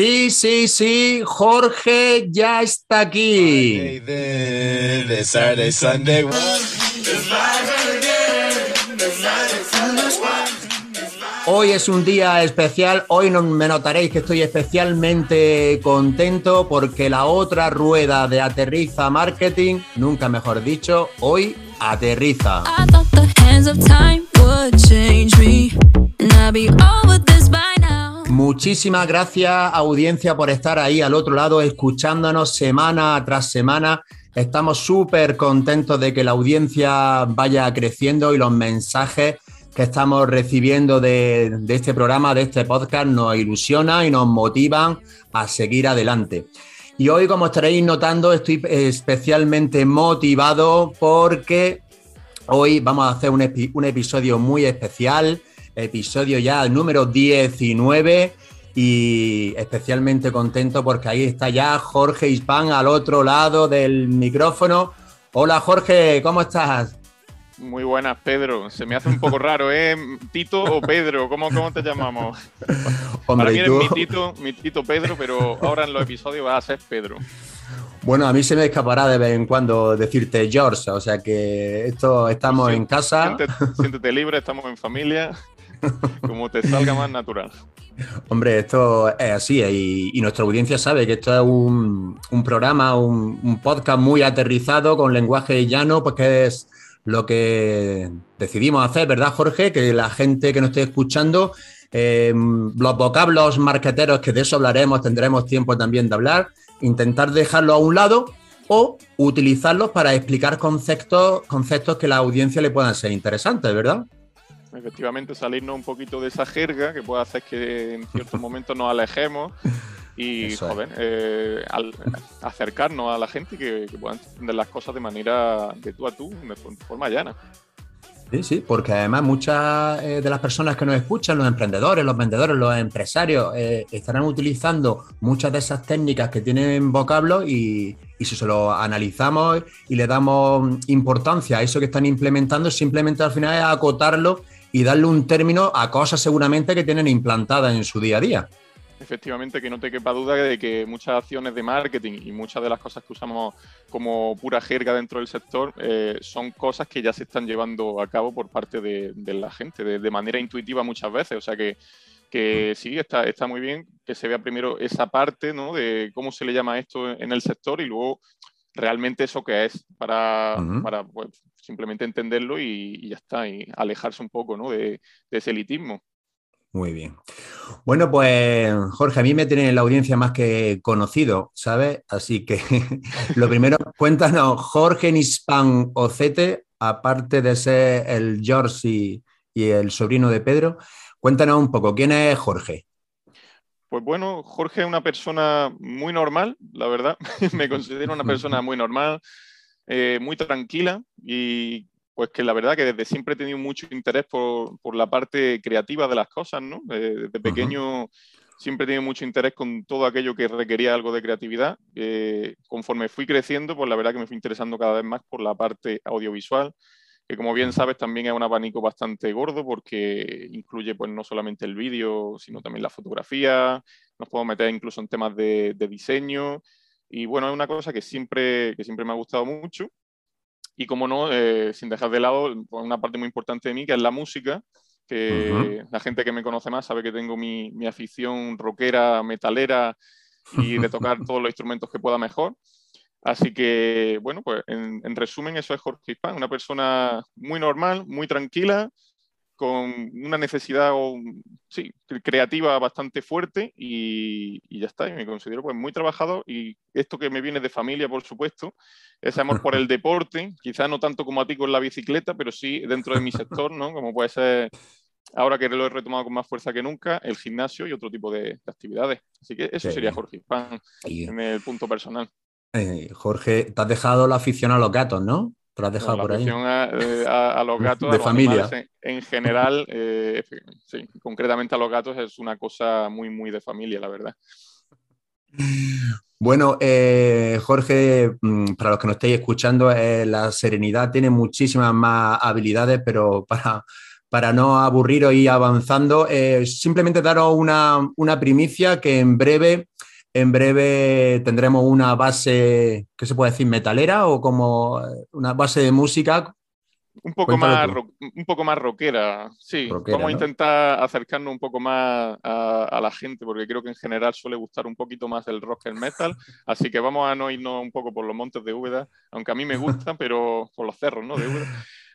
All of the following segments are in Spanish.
Sí, sí, sí, Jorge ya está aquí. Hoy es un día especial, hoy no me notaréis que estoy especialmente contento porque la otra rueda de Aterriza Marketing, nunca mejor dicho, hoy aterriza. Muchísimas gracias audiencia por estar ahí al otro lado escuchándonos semana tras semana. Estamos súper contentos de que la audiencia vaya creciendo y los mensajes que estamos recibiendo de, este programa, de este podcast, nos ilusionan y nos motivan a seguir adelante. Y hoy, como estaréis notando, estoy especialmente motivado porque hoy vamos a hacer un episodio muy especial episodio ya número 19 y especialmente contento porque ahí está ya Jorge Hispán al otro lado del micrófono. Hola Jorge, ¿cómo estás? Muy buenas, Pedro. Se me hace un poco raro, ¿eh? ¿Tito o Pedro? ¿Cómo, cómo te llamamos? Hombre, Para mí eres mi tito, mi tito Pedro, pero ahora en los episodios va a ser Pedro. Bueno, a mí se me escapará de vez en cuando decirte George, o sea que esto estamos en casa. siéntete libre, estamos en familia. Como te salga más natural. Hombre, esto es así y, nuestra audiencia sabe que esto es un, programa, un, podcast muy aterrizado con lenguaje llano, pues que es lo que decidimos hacer, ¿verdad, Jorge? Que la gente que nos esté escuchando, eh, los vocablos marqueteros, que de eso hablaremos, tendremos tiempo también de hablar, intentar dejarlo a un lado o utilizarlos para explicar conceptos, conceptos que la audiencia le puedan ser interesantes, ¿verdad? Efectivamente salirnos un poquito de esa jerga que puede hacer que en ciertos momentos nos alejemos y joder, eh, acercarnos a la gente que, que puedan entender las cosas de manera de tú a tú, de forma llana. Sí, sí, porque además muchas eh, de las personas que nos escuchan, los emprendedores, los vendedores, los empresarios, eh, estarán utilizando muchas de esas técnicas que tienen vocablos y, y, si se lo analizamos y le damos importancia a eso que están implementando, simplemente al final es acotarlo y darle un término a cosas seguramente que tienen implantadas en su día a día. Efectivamente, que no te quepa duda de que muchas acciones de marketing y muchas de las cosas que usamos como pura jerga dentro del sector eh, son cosas que ya se están llevando a cabo por parte de, la gente, de, manera intuitiva muchas veces. O sea que, que sí, está, está muy bien que se vea primero esa parte ¿no? de cómo se le llama esto en el sector y luego realmente eso que es para, para pues, simplemente entenderlo y, ya está, y alejarse un poco ¿no? de, ese elitismo. Muy bien. Bueno, pues Jorge, a mí me tiene la audiencia más que conocido, ¿sabes? Así que lo primero, cuéntanos, Jorge Nispan Ocete, aparte de ser el George y, el sobrino de Pedro, cuéntanos un poco, ¿quién es Jorge? Pues bueno, Jorge es una persona muy normal, la verdad. me considero una persona muy normal, eh, muy tranquila y pues que la verdad que desde siempre he tenido mucho interés por, por la parte creativa de las cosas, ¿no? desde pequeño siempre he tenido mucho interés con todo aquello que requería algo de creatividad. Eh, conforme fui creciendo, pues la verdad que me fui interesando cada vez más por la parte audiovisual, que como bien sabes también es un abanico bastante gordo porque incluye pues no solamente el vídeo, sino también la fotografía, nos podemos meter incluso en temas de, de diseño, y bueno, es una cosa que siempre, que siempre me ha gustado mucho. Y como no, eh, sin dejar de lado pues, una parte muy importante de mí, que es la música, que la gente que me conoce más sabe que tengo mi, mi afición rockera, metalera y de tocar todos los instrumentos que pueda mejor. Así que, bueno, pues en, en resumen, eso es Jorge Hispán, una persona muy normal, muy tranquila, con una necesidad sí, creativa bastante fuerte y, ya está, y me considero pues muy trabajado y esto que me viene de familia, por supuesto, ese amor por el deporte, quizás no tanto como a ti con la bicicleta, pero sí dentro de mi sector, ¿no? Como puede ser, ahora que lo he retomado con más fuerza que nunca, el gimnasio y otro tipo de, actividades. Así que eso sería Jorge en el punto personal. Eh, Jorge, te has dejado la afición a los gatos, ¿no? Te has dejado por ahí. Eh, a, los gatos, de familia. En, general, eh, sí, concretamente a los gatos es una cosa muy, muy de familia, la verdad. Bueno, eh, Jorge, mm, para los que nos estéis escuchando, la serenidad tiene muchísimas más habilidades, pero para, para no aburriros y avanzando, simplemente daros una, una, primicia que en breve, en breve tendremos una base, ¿qué se puede decir? Metalera o como una base de música un poco, más, un poco más rockera, sí. Vamos a intentar acercarnos un poco más a, la gente, porque creo que en general suele gustar un poquito más el rock que el metal. Así que vamos a no irnos un poco por los montes de Úbeda, aunque a mí me gusta, pero por los cerros, ¿no? De Úbeda.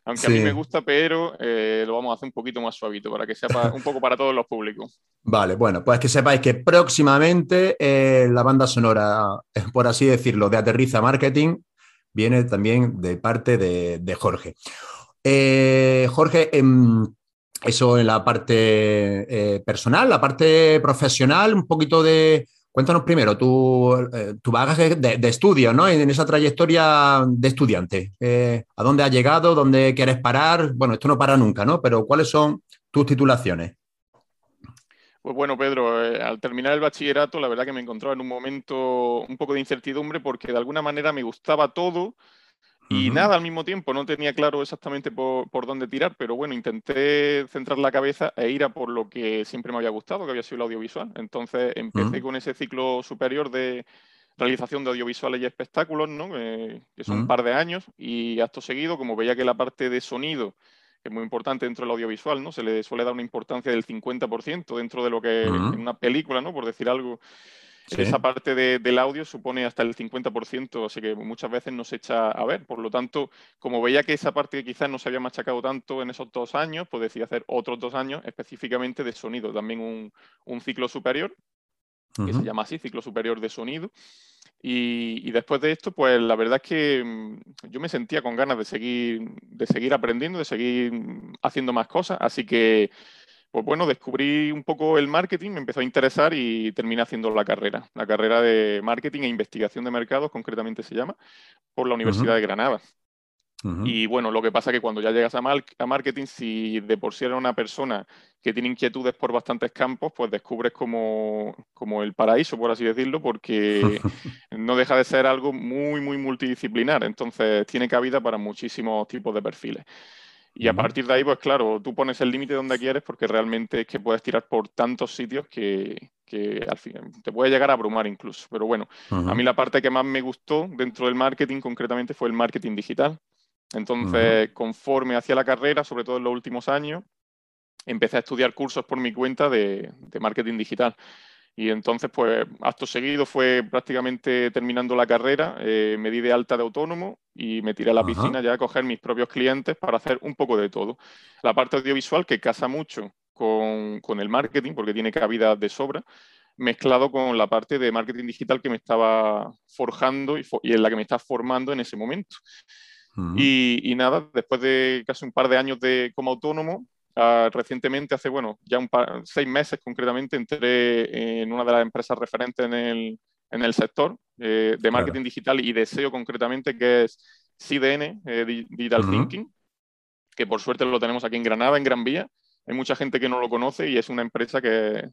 Aunque a mí me gusta, pero eh, lo vamos a hacer un poquito más suavito para que sea un poco para todos los públicos. Vale, bueno, pues que sepáis que próximamente eh, la banda sonora, eh, por así decirlo, de Aterriza Marketing, viene también de parte de Jorge. Eh, Jorge, em, eso en la parte personal, la parte profesional, un poquito de... Cuéntanos primero tu, eh, tu bagaje de, estudio, ¿no? En, esa trayectoria de estudiante. ¿A dónde has llegado? ¿Dónde quieres parar? Bueno, esto no para nunca, ¿no? Pero ¿cuáles son tus titulaciones? Pues bueno, Pedro, al terminar el bachillerato, la verdad que me encontraba en un momento un poco de incertidumbre porque de alguna manera me gustaba todo, y nada al mismo tiempo, no tenía claro exactamente por, dónde tirar, pero bueno, intenté centrar la cabeza e ir a por lo que siempre me había gustado, que había sido el audiovisual. Entonces empecé con ese ciclo superior de realización de audiovisuales y espectáculos, ¿no? que son un par de años, y acto seguido, como veía que la parte de sonido, que es muy importante dentro del audiovisual, ¿no? se le suele dar una importancia del 50% dentro de lo que en una película, ¿no? por decir algo, esa parte del audio supone hasta el 50%, así que muchas veces no se echa a ver. Por lo tanto, como veía que esa parte quizás no se había machacado tanto en esos dos años, pues decidí hacer otros dos años específicamente de sonido, también un, ciclo superior, que se llama así, ciclo superior de sonido. Y, después de esto, pues la verdad es que mm, yo me sentía con ganas de seguir, de seguir aprendiendo, de seguir haciendo más cosas, así que pues bueno, descubrí un poco el marketing, me empezó a interesar y terminé haciendo la carrera, la carrera de marketing e investigación de mercados, concretamente se llama, por la Universidad de Granada. Y bueno, lo que pasa es que cuando ya llegas a, a, marketing, si de por sí eres una persona que tiene inquietudes por bastantes campos, pues descubres como, como el paraíso, por así decirlo, porque no deja de ser algo muy, muy multidisciplinar. Entonces tiene cabida para muchísimos tipos de perfiles. Y a partir de ahí, pues claro, tú pones el límite donde quieres porque realmente es que puedes tirar por tantos sitios que, al fin te puede llegar a abrumar incluso. Pero bueno, a mí la parte que más me gustó dentro del marketing concretamente fue el marketing digital. Entonces, conforme hacía la carrera, sobre todo en los últimos años, empecé a estudiar cursos por mi cuenta de, de marketing digital. Y entonces, pues, acto seguido fue prácticamente terminando la carrera, eh, me di de alta de autónomo y me tiré a la piscina ya a coger mis propios clientes para hacer un poco de todo. La parte audiovisual que casa mucho con, el marketing, porque tiene cabida de sobra, mezclado con la parte de marketing digital que me estaba forjando y, en la que me estaba formando en ese momento. y, y, nada, después de casi un par de años de, como autónomo, Ah, recientemente, hace, bueno, ya un par, seis meses concretamente, entré en una de las empresas referentes en el, en el sector eh, de marketing digital y de SEO concretamente, que es CDN, eh, Digital Thinking, que por suerte lo tenemos aquí en Granada, en Gran Vía. Hay mucha gente que no lo conoce y es una empresa que,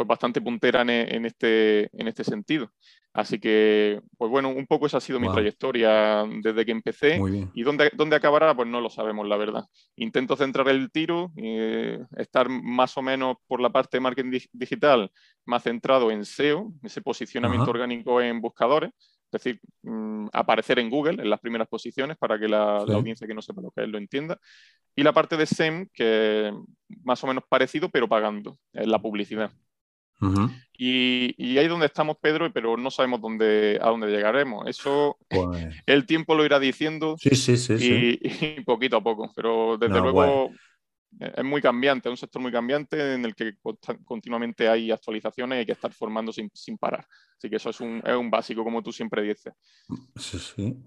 pues bastante puntera en, este, en este sentido. Así que, pues bueno, un poco esa ha sido mi trayectoria desde que empecé. Y dónde, dónde acabará, pues no lo sabemos, la verdad. Intento centrar el tiro, eh, estar más o menos por la parte de marketing digital, más centrado en SEO, ese posicionamiento orgánico en buscadores. Es decir, mm, aparecer en Google en las primeras posiciones para que la, audiencia que no sepa lo que es lo entienda. Y la parte de SEM, que más o menos parecido, pero pagando, es la publicidad y, y, ahí donde estamos, Pedro, pero no sabemos dónde, a dónde llegaremos. Eso pues el tiempo lo irá diciendo sí, sí, sí, y, poquito a poco. Pero desde luego es muy cambiante, es un sector muy cambiante en el que continuamente hay actualizaciones y hay que estar formando sin, sin parar. Así que eso es un, es un, básico, como tú siempre dices.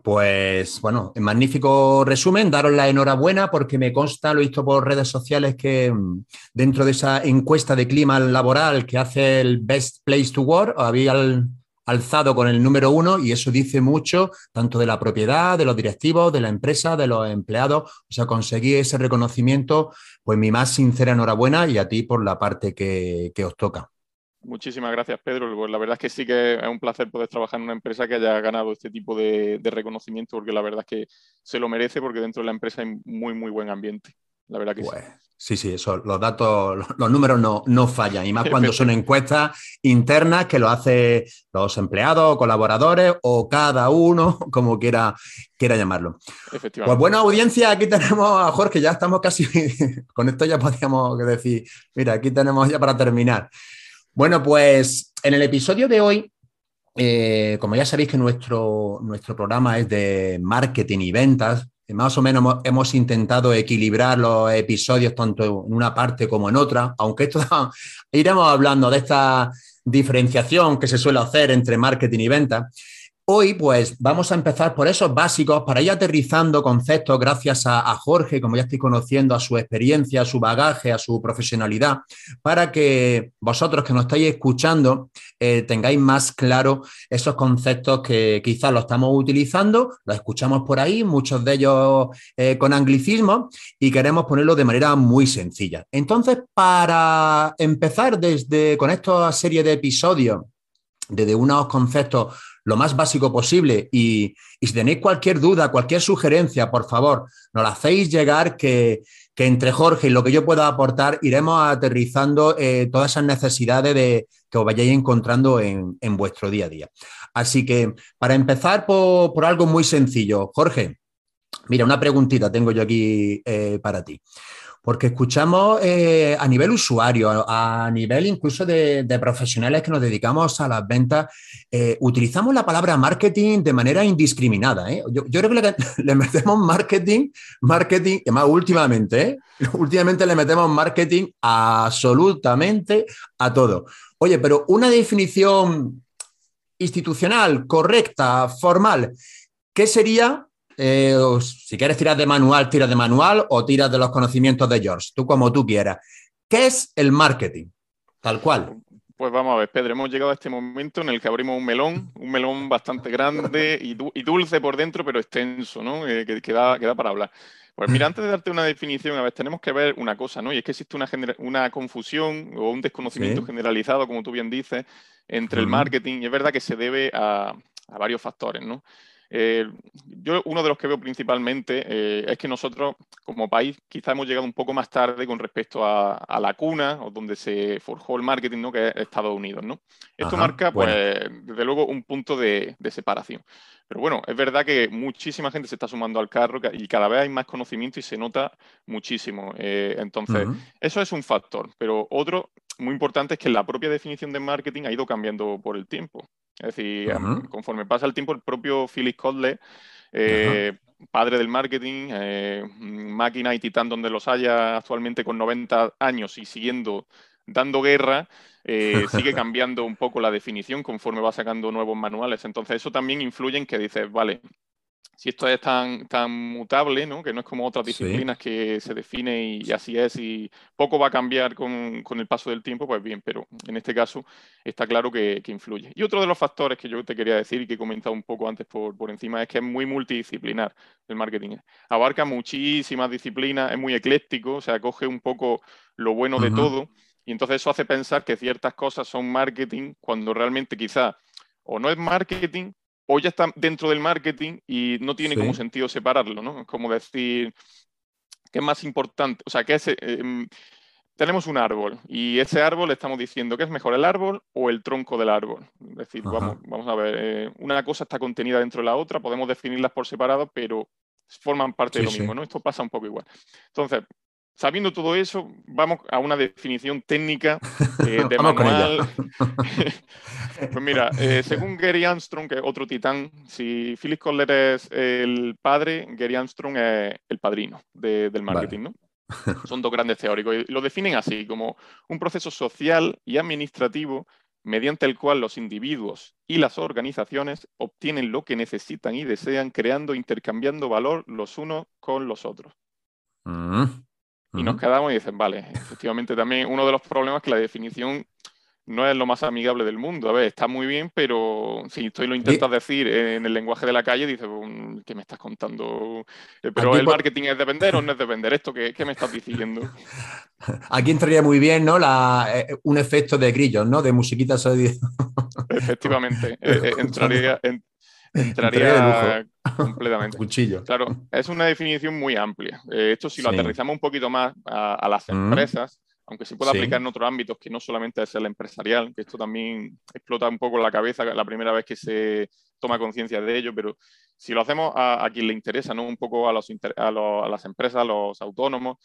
Pues bueno, magnífico resumen, daros la enhorabuena porque me consta, lo he visto por redes sociales, que mm, dentro de esa encuesta de clima laboral que hace el Best Place to Work, había el alzado con el número uno y eso dice mucho tanto de la propiedad, de los directivos, de la empresa, de los empleados. O sea, conseguí ese reconocimiento, pues mi más sincera enhorabuena y a ti por la parte que, os toca. Muchísimas gracias, Pedro. Pues la verdad es que sí que es un placer poder trabajar en una empresa que haya ganado este tipo de, reconocimiento, porque la verdad es que se lo merece, porque dentro de la empresa hay muy, muy buen ambiente. La verdad que. Pues, Sí, sí, eso, los datos, los números no, no fallan, y más cuando son encuestas internas que lo hacen los empleados, colaboradores o cada uno, como quiera, quiera llamarlo. Pues buena audiencia, aquí tenemos a Jorge, ya estamos casi, con esto ya podríamos decir, mira, aquí tenemos ya para terminar. Bueno, pues en el episodio de hoy eh, como ya sabéis que nuestro, nuestro programa es de marketing y ventas, más o menos hemos, intentado equilibrar los episodios tanto en una parte como en otra, aunque esto iremos hablando de esta diferenciación que se suele hacer entre marketing y venta. Hoy, pues, vamos a empezar por esos básicos para ir aterrizando conceptos gracias a, Jorge, como ya estoy conociendo, a su experiencia, a su bagaje, a su profesionalidad, para que vosotros que nos estáis escuchando eh, tengáis más claro esos conceptos que quizás lo estamos utilizando, los escuchamos por ahí, muchos de ellos eh, con anglicismo, y queremos ponerlo de manera muy sencilla. Entonces, para empezar desde con esta serie de episodios, desde unos conceptos lo más básico posible. Y, si tenéis cualquier duda, cualquier sugerencia, por favor, nos la hacéis llegar que, entre Jorge y lo que yo pueda aportar iremos aterrizando eh, todas esas necesidades de, que os vayáis encontrando en, vuestro día a día. Así que para empezar por, algo muy sencillo, Jorge, mira, una preguntita tengo yo aquí eh, para ti. Porque escuchamos eh, a nivel usuario, a, nivel incluso de, profesionales que nos dedicamos a las ventas, eh, utilizamos la palabra marketing de manera indiscriminada. ¿eh? Yo, creo que le, metemos marketing, marketing, y más últimamente, últimamente le metemos marketing absolutamente a todo. Oye, pero una definición institucional, correcta, formal, ¿qué sería eh, si quieres tirar de manual, tiras de manual o tiras de los conocimientos de George, tú como tú quieras. ¿Qué es el marketing? Tal cual. Pues vamos a ver, Pedro, hemos llegado a este momento en el que abrimos un melón, un melón bastante grande y, dulce por dentro, pero extenso, ¿no? Eh, que, da, para hablar. Pues mira, antes de darte una definición, a ver, tenemos que ver una cosa, ¿no? Y es que existe una, una confusión o un desconocimiento generalizado, como tú bien dices, entre el marketing, y es verdad que se debe a, a varios factores, ¿no? Eh, yo uno de los que veo principalmente eh, es que nosotros como país quizá hemos llegado un poco más tarde con respecto a, la cuna o donde se forjó el marketing, ¿no? que es Estados Unidos. ¿no? Esto marca, pues, desde luego, un punto de, separación. Pero bueno, es verdad que muchísima gente se está sumando al carro y cada vez hay más conocimiento y se nota muchísimo. Eh, entonces, eso es un factor. Pero otro muy importante es que la propia definición de marketing ha ido cambiando por el tiempo. Es decir, conforme pasa el tiempo, el propio Philip Kotler, eh, padre del marketing, eh, máquina y titán donde los haya actualmente con 90 años y siguiendo dando guerra, eh, sigue cambiando un poco la definición conforme va sacando nuevos manuales. Entonces eso también influye en que dices, vale, si esto es tan, tan mutable, ¿no? que no es como otras disciplinas que se define y, así es y poco va a cambiar con, el paso del tiempo, pues bien, pero en este caso está claro que, influye. Y otro de los factores que yo te quería decir y que he comentado un poco antes por, por encima es que es muy multidisciplinar el marketing. Abarca muchísimas disciplinas, es muy ecléctico, o sea, coge un poco lo bueno de todo y entonces eso hace pensar que ciertas cosas son marketing cuando realmente quizá o no es marketing o ya está dentro del marketing y no tiene como sentido separarlo, ¿no? Es como decir, ¿qué es más importante? O sea, que ese, em, tenemos un árbol y ese árbol estamos diciendo que es mejor el árbol o el tronco del árbol. Es decir, vamos, vamos, a ver, eh, una cosa está contenida dentro de la otra, podemos definirlas por separado, pero forman parte de lo mismo, ¿no? Esto pasa un poco igual. Entonces, Sabiendo todo eso, vamos a una definición técnica eh, de manual. pues mira, eh, según Gary Armstrong, que es otro titán, si Philip Kohler es el padre, Gary Armstrong es el padrino del marketing, ¿no? Son dos grandes teóricos y lo definen así, como un proceso social y administrativo mediante el cual los individuos y las organizaciones obtienen lo que necesitan y desean, creando e intercambiando valor los unos con los otros. Mm. Y nos quedamos y dicen, vale, efectivamente también uno de los problemas es que la definición no es lo más amigable del mundo. A ver, está muy bien, pero si tú lo intentas decir en el lenguaje de la calle, dices, ¿qué me estás contando? Eh, pero el marketing es de vender o no es de vender. ¿Esto qué, me estás diciendo? Aquí entraría muy bien, ¿no? La, eh, un efecto de grillos, ¿no? De musiquita Efectivamente. Eh, entraría, entraría completamente. Cuchillo. Claro, es una definición muy amplia. Eh, esto si lo aterrizamos un poquito más a, las mm. empresas, aunque se puede aplicar en otros ámbitos que no solamente es el empresarial, que esto también explota un poco la cabeza la primera vez que se toma conciencia de ello, pero si lo hacemos a, quien le interesa, ¿no? un poco a, los, a, las empresas, a los autónomos,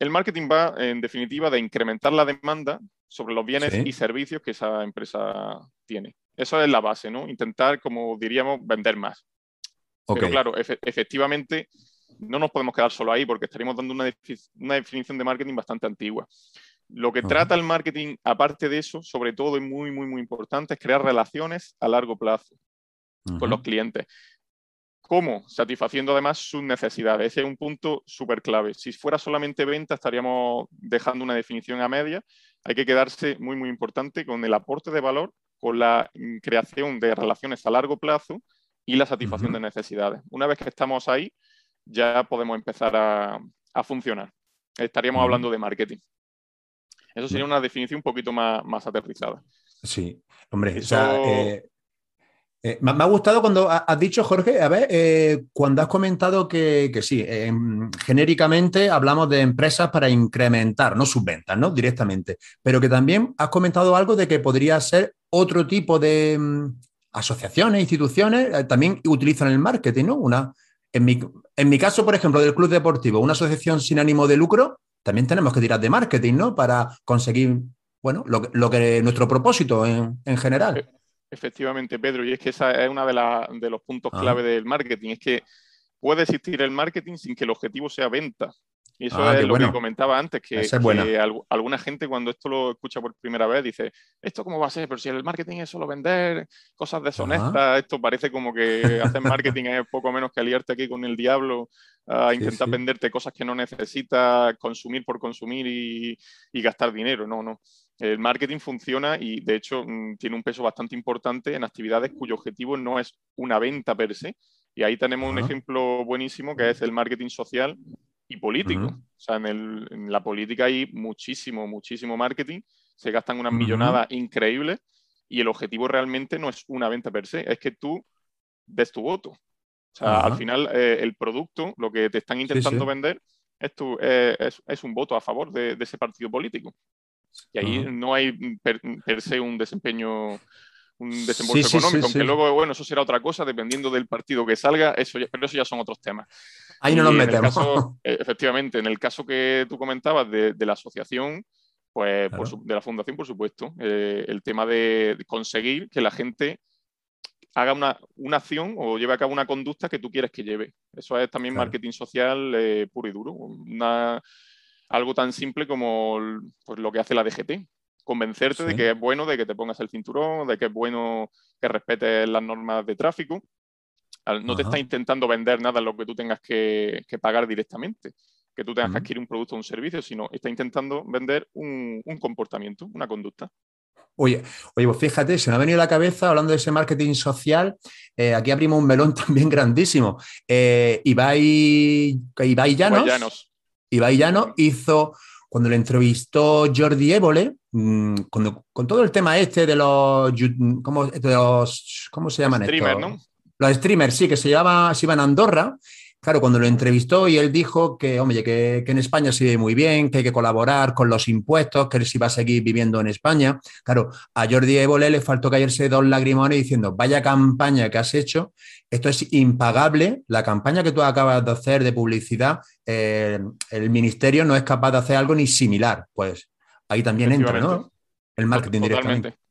el marketing va, en definitiva, de incrementar la demanda sobre los bienes y servicios que esa empresa tiene. Eso es la base, ¿no? Intentar, como diríamos, vender más. Pero claro, efectivamente, no nos podemos quedar solo ahí porque estaríamos dando una, definición de marketing bastante antigua. Lo que trata el marketing, aparte de eso, sobre todo y muy, muy, muy importante, es crear relaciones a largo plazo con los clientes. ¿Cómo? Satisfaciendo además sus necesidades. Ese es un punto súper clave. Si fuera solamente venta, estaríamos dejando una definición a media. Hay que quedarse muy, muy importante con el aporte de valor, con la creación de relaciones a largo plazo y la satisfacción de necesidades. Una vez que estamos ahí, ya podemos empezar a, funcionar. Estaríamos hablando de marketing. Eso sería una definición un poquito más, más aterrizada. Sí, hombre, eh, eh, me, ha gustado cuando has dicho, Jorge, a ver, eh, cuando has comentado que, sí, genéricamente hablamos de empresas para incrementar, no sus ventas, ¿no? Directamente, pero que también has comentado algo de que podría ser otro tipo de mm, asociaciones, instituciones, también utilizan el marketing, ¿no? Una, en mi, en mi caso, por ejemplo, del club deportivo, una asociación sin ánimo de lucro, también tenemos que tirar de marketing, ¿no? Para conseguir, bueno, lo, lo que nuestro propósito en, en, general. Efectivamente, Pedro, y es que esa es uno de, de los puntos clave del marketing, es que puede existir el marketing sin que el objetivo sea venta. Y eso ah, es lo que comentaba antes, que, alguna gente cuando esto lo escucha por primera vez dice, ¿esto cómo va a ser? Pero si el marketing es solo vender cosas deshonestas, esto parece como que hacer marketing es poco menos que aliarte aquí con el diablo a intentar venderte cosas que no necesitas, consumir por consumir y, y, gastar dinero. No, no. El marketing funciona y de hecho mm, tiene un peso bastante importante en actividades cuyo objetivo no es una venta per se. Y ahí tenemos un ejemplo buenísimo que es el marketing social y político. O sea, en, la política hay muchísimo, muchísimo marketing, se gastan unas millonadas increíbles y el objetivo realmente no es una venta per se, es que tú des tu voto. O sea, al final eh, el producto, lo que te están intentando vender, es, tu, eh, es, un voto a favor de, ese partido político. Y ahí no hay per, se un desempeño un desembolso económico, aunque luego, bueno, eso será otra cosa, dependiendo del partido que salga, eso pero eso ya son otros temas. Ahí no nos metemos. Eh, efectivamente, en el caso que tú comentabas de, la asociación, pues de la fundación, por supuesto, eh, el tema de conseguir que la gente haga una, una, acción o lleve a cabo una conducta que tú quieres que lleve. Eso es también marketing social eh, puro y duro. Algo tan simple como pues, lo que hace la DGT, convencerte de que es bueno, de que te pongas el cinturón, de que es bueno que respetes las normas de tráfico. No te está intentando vender nada lo que tú tengas que, pagar directamente, que tú tengas que adquirir un producto o un servicio, sino está intentando vender un, comportamiento, una conducta. Oye, oye, pues fíjate, se me ha venido a la cabeza hablando de ese marketing social. Eh, aquí abrimos un melón también grandísimo. Eh, Ibai, Ibai Llanos, Ibai Llanos hizo cuando le entrevistó Jordi Évole, mm, con todo el tema este de los, ¿cómo, ¿cómo se llaman Streamers, ¿no? Los streamers, sí, que se, llama, se iban a Andorra. Claro, cuando lo entrevistó y él dijo que, hombre, que, en España se vive muy bien, que hay que colaborar con los impuestos, que él sí va a seguir viviendo en España. Claro, a Jordi Évole le faltó caerse dos lagrimones diciendo, vaya campaña que has hecho, esto es impagable, la campaña que tú acabas de hacer de publicidad eh, el ministerio no es capaz de hacer algo ni similar. Pues ahí también entra, ¿no? El marketing Totalmente.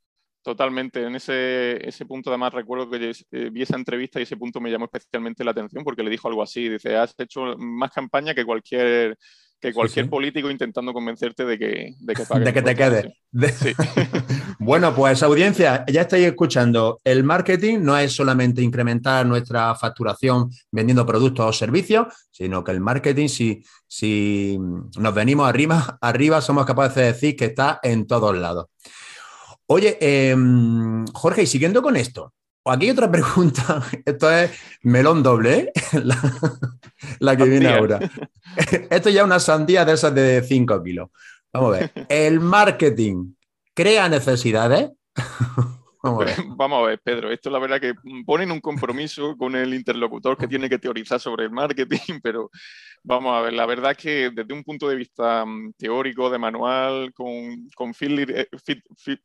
Totalmente. En ese, ese punto, además, recuerdo que eh, vi esa entrevista y ese punto me llamó especialmente la atención porque le dijo algo así. Dice, has hecho más campaña que cualquier que cualquier político intentando convencerte de que, de que, de que te quede. bueno, pues audiencia, ya estáis escuchando. El marketing no es solamente incrementar nuestra facturación vendiendo productos o servicios, sino que el marketing, si, si nos venimos arriba, arriba, somos capaces de decir que está en todos lados. Oye, em, Jorge, y siguiendo con esto, aquí hay otra pregunta. Esto es melón doble, ¿eh? la, que viene ahora. Esto ya es una sandía de esas de 5 kilos. Vamos a ver. ¿El marketing crea necesidades? Vamos a, ver. Pedro. Esto la verdad que ponen un compromiso con el interlocutor que tiene que teorizar sobre el marketing, pero vamos a ver, la verdad es que desde un punto de vista mm, teórico, de manual, con, con, eh,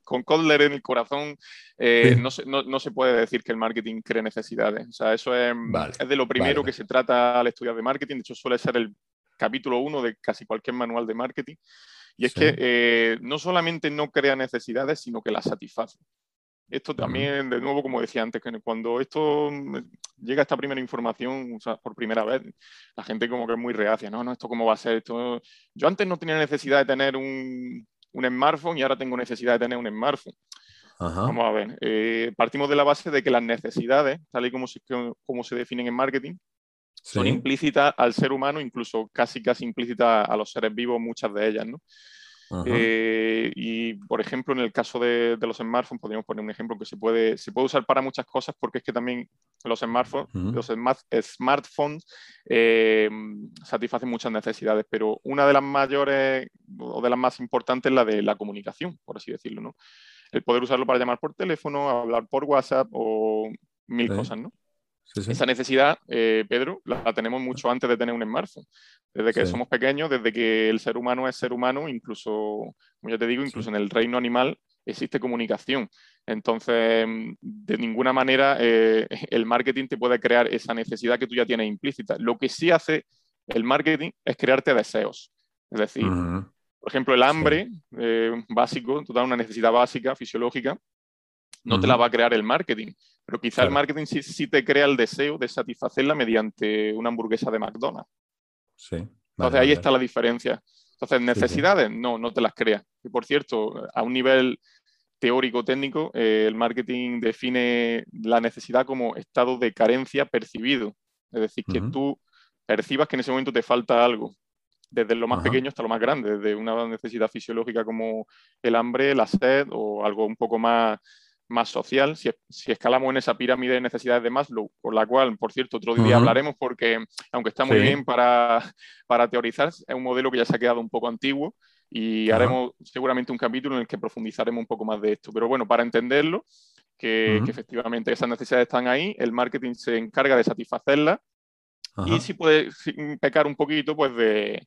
con Kotler en el corazón, eh, no, se, no, se, puede decir que el marketing cree necesidades. O sea, eso es, es de lo primero que se trata al estudiar de marketing. De hecho, suele ser el capítulo uno de casi cualquier manual de marketing. Y es que eh, no solamente no crea necesidades, sino que las satisface. Esto también, de nuevo, como decía antes, que cuando esto mm, llega esta primera información por primera vez, la gente como que es muy reacia, no, no, esto cómo va a ser, esto... Yo antes no tenía necesidad de tener un, un smartphone y ahora tengo necesidad de tener un smartphone. Vamos a ver, eh, partimos de la base de que las necesidades, tal y como se, como se definen en marketing, son implícitas al ser humano, incluso casi casi implícitas a los seres vivos, muchas de ellas, ¿no? Eh, y, por ejemplo, en el caso de, los smartphones, podríamos poner un ejemplo que se puede, se puede usar para muchas cosas porque es que también los smartphones, los smartphones eh, satisfacen muchas necesidades, pero una de las mayores o de las más importantes es la de la comunicación, por así decirlo, ¿no? El poder usarlo para llamar por teléfono, hablar por WhatsApp o mil cosas, ¿no? Esa necesidad, eh, Pedro, la, tenemos mucho antes de tener un smartphone. Desde que somos pequeños, desde que el ser humano es ser humano, incluso, como ya te digo, incluso en el reino animal existe comunicación. Entonces, de ninguna manera eh, el marketing te puede crear esa necesidad que tú ya tienes implícita. Lo que sí hace el marketing es crearte deseos. Es decir, por ejemplo, el hambre eh, básico, toda una necesidad básica, fisiológica, no te la va a crear el marketing. Pero quizá el marketing sí, te crea el deseo de satisfacerla mediante una hamburguesa de McDonald's. Sí. Entonces ahí está la diferencia. Entonces, necesidades, no, no te las creas. Y por cierto, a un nivel teórico técnico, eh, el marketing define la necesidad como estado de carencia percibido. Es decir, que tú percibas que en ese momento te falta algo, desde lo más pequeño hasta lo más grande, desde una necesidad fisiológica como el hambre, la sed o algo un poco más más social, si, escalamos en esa pirámide de necesidades de Maslow, por la cual, por cierto, otro día hablaremos porque, aunque está muy bien para, para, teorizar, es un modelo que ya se ha quedado un poco antiguo y haremos seguramente un capítulo en el que profundizaremos un poco más de esto. Pero bueno, para entenderlo, que, efectivamente esas necesidades están ahí, el marketing se encarga de satisfacerlas y si puede pecar un poquito, pues de,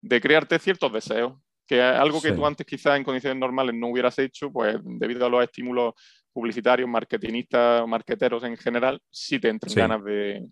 de crearte ciertos deseos que algo que tú antes quizás en condiciones normales no hubieras hecho, pues debido a los estímulos publicitarios, marketinistas, marqueteros en general, sí te entran ganas de,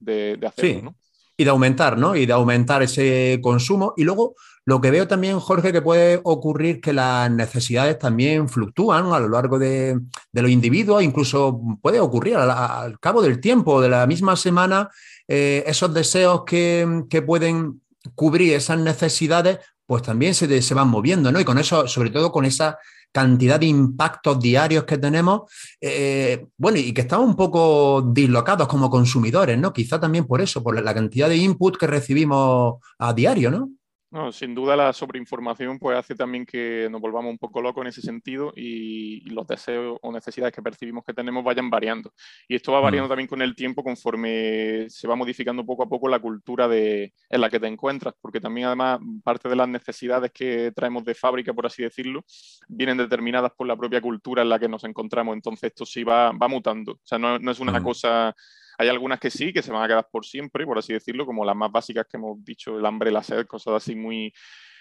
de, hacerlo, Y de aumentar, ¿no? Y de aumentar ese consumo. Y luego lo que veo también, Jorge, que puede ocurrir que las necesidades también fluctúan a lo largo de, los individuos, incluso puede ocurrir al, cabo del tiempo, de la misma semana, eh, esos deseos que, que pueden cubrir esas necesidades pues también se, se van moviendo, ¿no? Y con eso, sobre todo con esa cantidad de impactos diarios que tenemos, eh, bueno, y que estamos un poco dislocados como consumidores, ¿no? Quizá también por eso, por la cantidad de input que recibimos a diario, ¿no? No, sin duda la sobreinformación pues, hace también que nos volvamos un poco locos en ese sentido y, los deseos o necesidades que percibimos que tenemos vayan variando. Y esto va mm. variando también con el tiempo conforme se va modificando poco a poco la cultura de, en la que te encuentras, porque también además parte de las necesidades que traemos de fábrica, por así decirlo, vienen determinadas por la propia cultura en la que nos encontramos. Entonces esto sí va, va mutando. O sea, no, no es una mm. cosa hay algunas que sí, que se van a quedar por siempre, por así decirlo, como las más básicas que hemos dicho, el hambre, la sed, cosas así muy...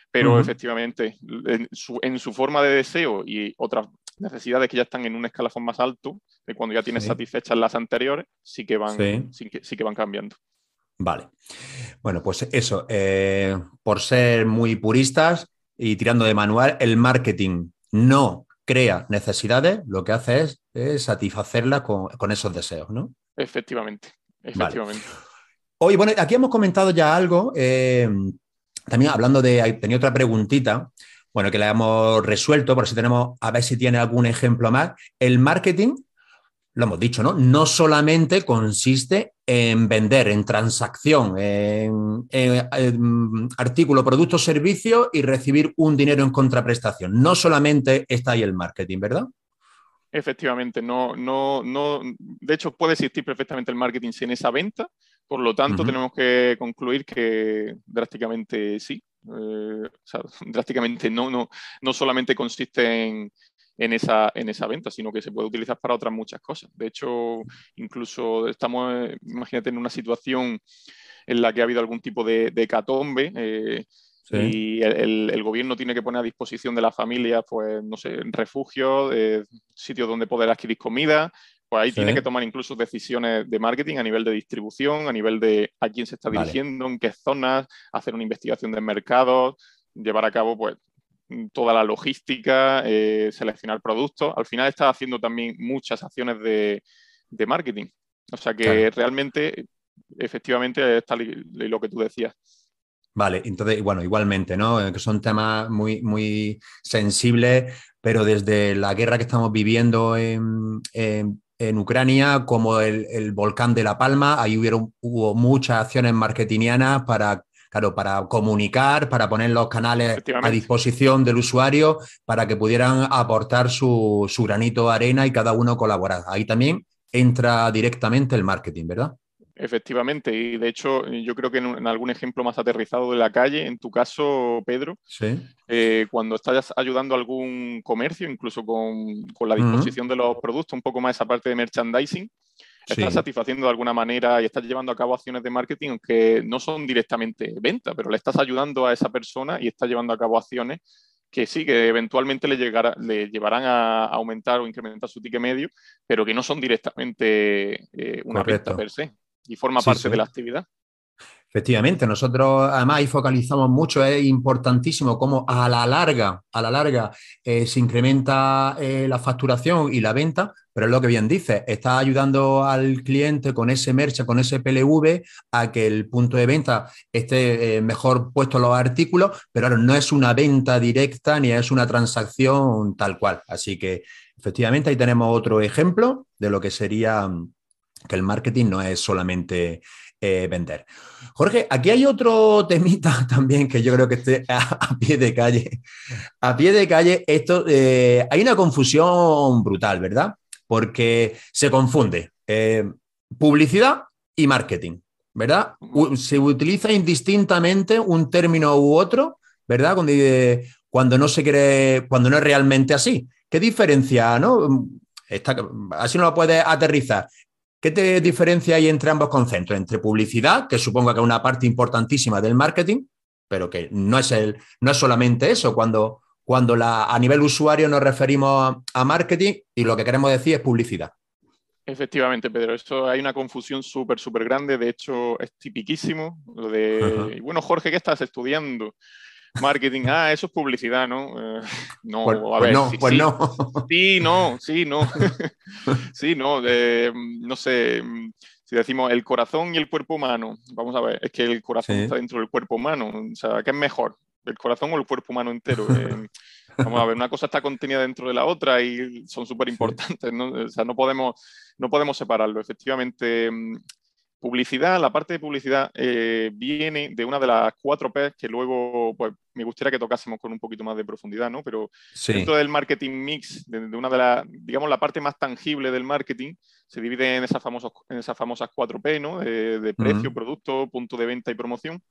Pero efectivamente, en su, forma de deseo y otras necesidades que ya están en un escalafón más alto, de cuando ya tienes satisfechas las anteriores, sí que van, sí. que, van cambiando. Vale. Bueno, pues eso, eh, por ser muy puristas y tirando de manual, el marketing no crea necesidades, lo que hace es, satisfacerlas con, con, esos deseos, ¿no? Efectivamente, efectivamente. Hoy, bueno, aquí hemos comentado ya algo, eh, también hablando de, tenía otra preguntita, bueno, que la hemos resuelto, por si tenemos, a ver si tiene algún ejemplo más. El marketing, lo hemos dicho, ¿no? No solamente consiste en vender, en transacción, en, en artículo, producto, servicio y recibir un dinero en contraprestación. No solamente está ahí el marketing, ¿verdad? Efectivamente, no, no, no, de hecho puede existir perfectamente el marketing sin esa venta, por lo tanto tenemos que concluir que drásticamente sí, eh, drásticamente no, no, no solamente consiste en, en esa, en esa venta, sino que se puede utilizar para otras muchas cosas. De hecho, incluso estamos, imagínate, en una situación en la que ha habido algún tipo de, de catombe. Eh, y el, gobierno tiene que poner a disposición de la familia, pues, no sé, refugios, eh, sitios donde poder adquirir comida, pues ahí tiene que tomar incluso decisiones de marketing a nivel de distribución, a nivel de a quién se está dirigiendo, en qué zonas, hacer una investigación de mercados, llevar a cabo pues toda la logística, eh, seleccionar productos. Al final está haciendo también muchas acciones de, marketing. O sea que realmente, efectivamente, está lo que tú decías. Vale, entonces, bueno, igualmente, ¿no? Eh, que son temas muy, muy sensibles, pero desde la guerra que estamos viviendo en, Ucrania, como el, volcán de La Palma, ahí hubieron, hubo muchas acciones marketingianas para, claro, para comunicar, para poner los canales a disposición del usuario, para que pudieran aportar su, su granito de arena y cada uno colaborar. Ahí también entra directamente el marketing, ¿verdad? Efectivamente, y de hecho yo creo que en, algún ejemplo más aterrizado de la calle, en tu caso, Pedro, eh, cuando estás ayudando a algún comercio, incluso con, la disposición de los productos, un poco más esa parte de merchandising, estás satisfaciendo de alguna manera y estás llevando a cabo acciones de marketing que no son directamente venta, pero le estás ayudando a esa persona y estás llevando a cabo acciones que sí, que eventualmente le, le llevarán a aumentar o incrementar su ticket medio, pero que no son directamente eh, una venta per se y forma parte de la actividad. Efectivamente, nosotros además ahí focalizamos mucho, es importantísimo cómo a la larga, a la larga eh, se incrementa eh, la facturación y la venta, pero es lo que bien dice, está ayudando al cliente con ese merch, con ese PLV, a que el punto de venta esté eh, mejor puesto los artículos, pero no es una venta directa ni es una transacción tal cual. Así que efectivamente ahí tenemos otro ejemplo de lo que sería que el marketing no es solamente eh, vender. Jorge, aquí hay otro temita también que yo creo que esté a, pie de calle. A pie de calle, esto, eh, hay una confusión brutal, ¿verdad? Porque se confunde eh, publicidad y marketing, ¿verdad? se utiliza indistintamente un término u otro, ¿verdad? Cuando, cuando no se quiere, cuando no es realmente así. ¿Qué diferencia, no? así no lo puedes aterrizar. ¿Qué te diferencia hay entre ambos conceptos? Entre publicidad, que supongo que es una parte importantísima del marketing, pero que no es, el, no es solamente eso. Cuando, cuando la, a nivel usuario nos referimos a, marketing y lo que queremos decir es publicidad. Efectivamente, Pedro, eso hay una confusión súper, súper grande. De hecho, es tipiquísimo lo de, bueno, Jorge, ¿qué estás estudiando? Marketing, ah, eso es publicidad, ¿no? Eh, no, pues, a pues ver. No, pues sí, no. Sí, no, sí, no. sí, no, no sé. Si decimos el corazón y el cuerpo humano, vamos a ver, es que el corazón está dentro del cuerpo humano. O sea, ¿qué es mejor? ¿El corazón o el cuerpo humano entero? Eh, vamos a ver, una cosa está contenida dentro de la otra y son súper importantes, ¿no? O sea, no podemos, no podemos separarlo. Efectivamente, Publicidad, la parte de publicidad eh, viene de una de las cuatro P que luego pues, me gustaría que tocásemos con un poquito más de profundidad, ¿no? Pero dentro del marketing mix, de, una de las, digamos, la parte más tangible del marketing, se divide en esas, famosas, en esas famosas cuatro P, ¿no? De, precio, producto, punto de venta y promoción.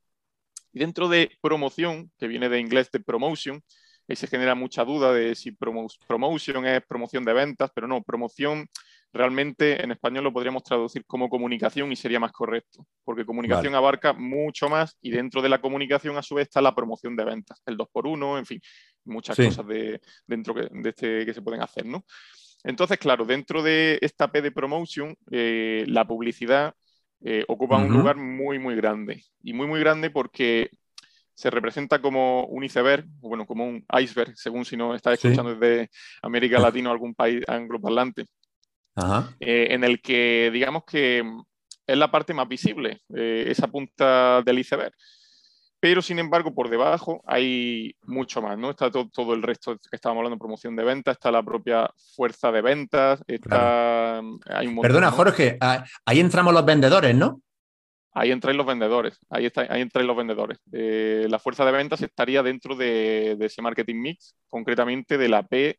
Y dentro de promoción, que viene de inglés de promotion, ahí se genera mucha duda de si promotion es promoción de ventas, pero no, promoción realmente en español lo podríamos traducir como comunicación y sería más correcto, porque comunicación abarca mucho más y dentro de la comunicación a su vez está la promoción de ventas, el 2x1, en fin, muchas cosas de, dentro de este que se pueden hacer, ¿no? Entonces, claro, dentro de esta P de promotion, eh, la publicidad eh, ocupa un lugar muy, muy grande. Y muy, muy grande porque se representa como un iceberg, bueno, como un iceberg, según si no estás escuchando desde América Latina o algún país angloparlante. Eh, en el que digamos que es la parte más visible, eh, esa punta del iceberg. Pero sin embargo, por debajo hay mucho más, ¿no? Está todo, el resto que estábamos hablando, promoción de ventas, está la propia fuerza de ventas, está... Perdona, Jorge, ah, ahí entramos los vendedores, ¿no? Ahí entran los vendedores, ahí, está, ahí entran los vendedores. Eh, la fuerza de ventas estaría dentro de, de, ese marketing mix, concretamente de la P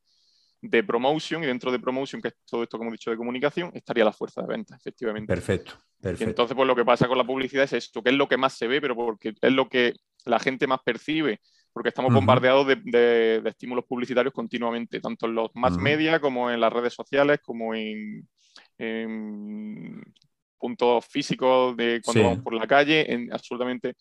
de promotion y dentro de promotion, que es todo esto que hemos dicho de comunicación, estaría la fuerza de venta, efectivamente. Perfecto, perfecto. entonces, pues lo que pasa con la publicidad es esto, que es lo que más se ve, pero porque es lo que la gente más percibe porque estamos bombardeados de, estímulos publicitarios continuamente, tanto en los más media como en las redes sociales, como en, puntos físicos de cuando vamos por la calle, en absolutamente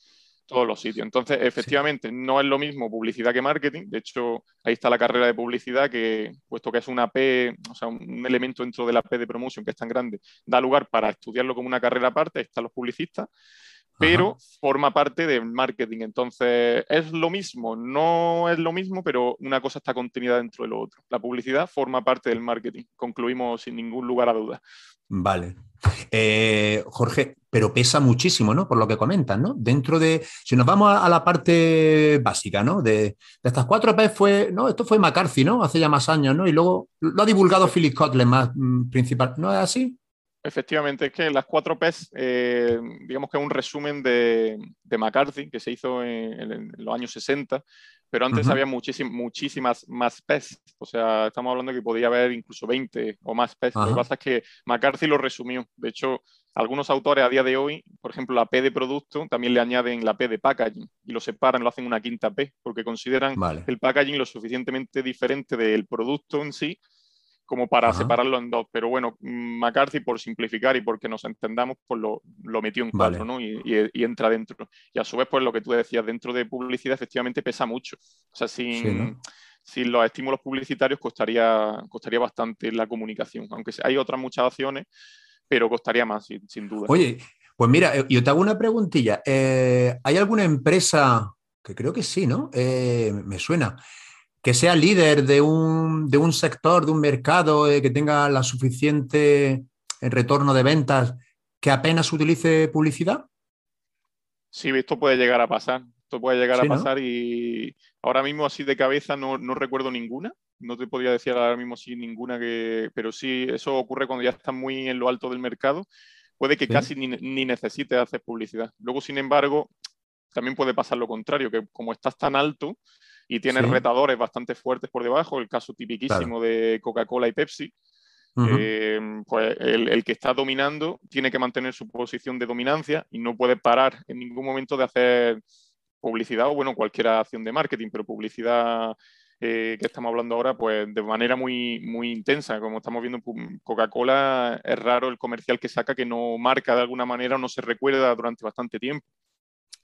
todos los sitios. Entonces, efectivamente, no es lo mismo publicidad que marketing. De hecho, ahí está la carrera de publicidad, que puesto que es una P, o sea, un elemento dentro de la P de promotion que es tan grande, da lugar para estudiarlo como una carrera aparte, están los publicistas, pero forma parte del marketing. Entonces, es lo mismo, no es lo mismo, pero una cosa está contenida dentro de lo otro. La publicidad forma parte del marketing. Concluimos sin ningún lugar a dudas. Vale. Eh, Jorge, pero pesa muchísimo, ¿no? Por lo que comentas, ¿no? Dentro de, si nos vamos a, la parte básica, ¿no? De, estas cuatro P fue, no, esto fue McCarthy, ¿no? Hace ya más años, ¿no? Y luego lo ha divulgado Philip Kotler más mm, principal, ¿no es así? Efectivamente, es que las cuatro P's, eh, digamos que es un resumen de, McCarthy que se hizo en, los años 60, pero antes había muchísimas más P's. O sea, estamos hablando de que podía haber incluso 20 o más P's. Lo que pasa es que McCarthy lo resumió. De hecho, algunos autores a día de hoy, por ejemplo, la P de producto, también le añaden la P de packaging y lo separan, lo hacen una quinta P, porque consideran el packaging lo suficientemente diferente del producto en sí como para separarlo en dos. Pero bueno, McCarthy, por simplificar y porque nos entendamos, pues lo, metió en cuatro, ¿no? Y, entra dentro. Y a su vez, pues lo que tú decías, dentro de publicidad efectivamente pesa mucho. O sea, sin, los estímulos publicitarios costaría, costaría bastante la comunicación, aunque hay otras muchas opciones, pero costaría más, sin, duda. Oye, pues mira, eh, yo te hago una preguntilla. Eh, ¿Hay alguna empresa, que creo que sí, ¿no? Eh, me suena que sea líder de un, sector, de un mercado, eh, que tenga la suficiente eh, retorno de ventas, que apenas utilice publicidad? Sí, esto puede llegar a pasar. Esto puede llegar a pasar y ahora mismo así de cabeza no, recuerdo ninguna. No te podría decir ahora mismo sí ninguna que... Pero sí, eso ocurre cuando ya estás muy en lo alto del mercado. Puede que casi ni, ni necesites hacer publicidad. Luego, sin embargo, también puede pasar lo contrario, que como estás tan alto, y tiene retadores bastante fuertes por debajo, el caso tipiquísimo de Coca-Cola y Pepsi. Eh, pues el, que está dominando tiene que mantener su posición de dominancia y no puede parar en ningún momento de hacer publicidad o, bueno, cualquier acción de marketing, pero publicidad eh, que estamos hablando ahora, pues de manera muy, muy intensa. Como estamos viendo, Coca-Cola es raro el comercial que saca que no marca de alguna manera o no se recuerda durante bastante tiempo,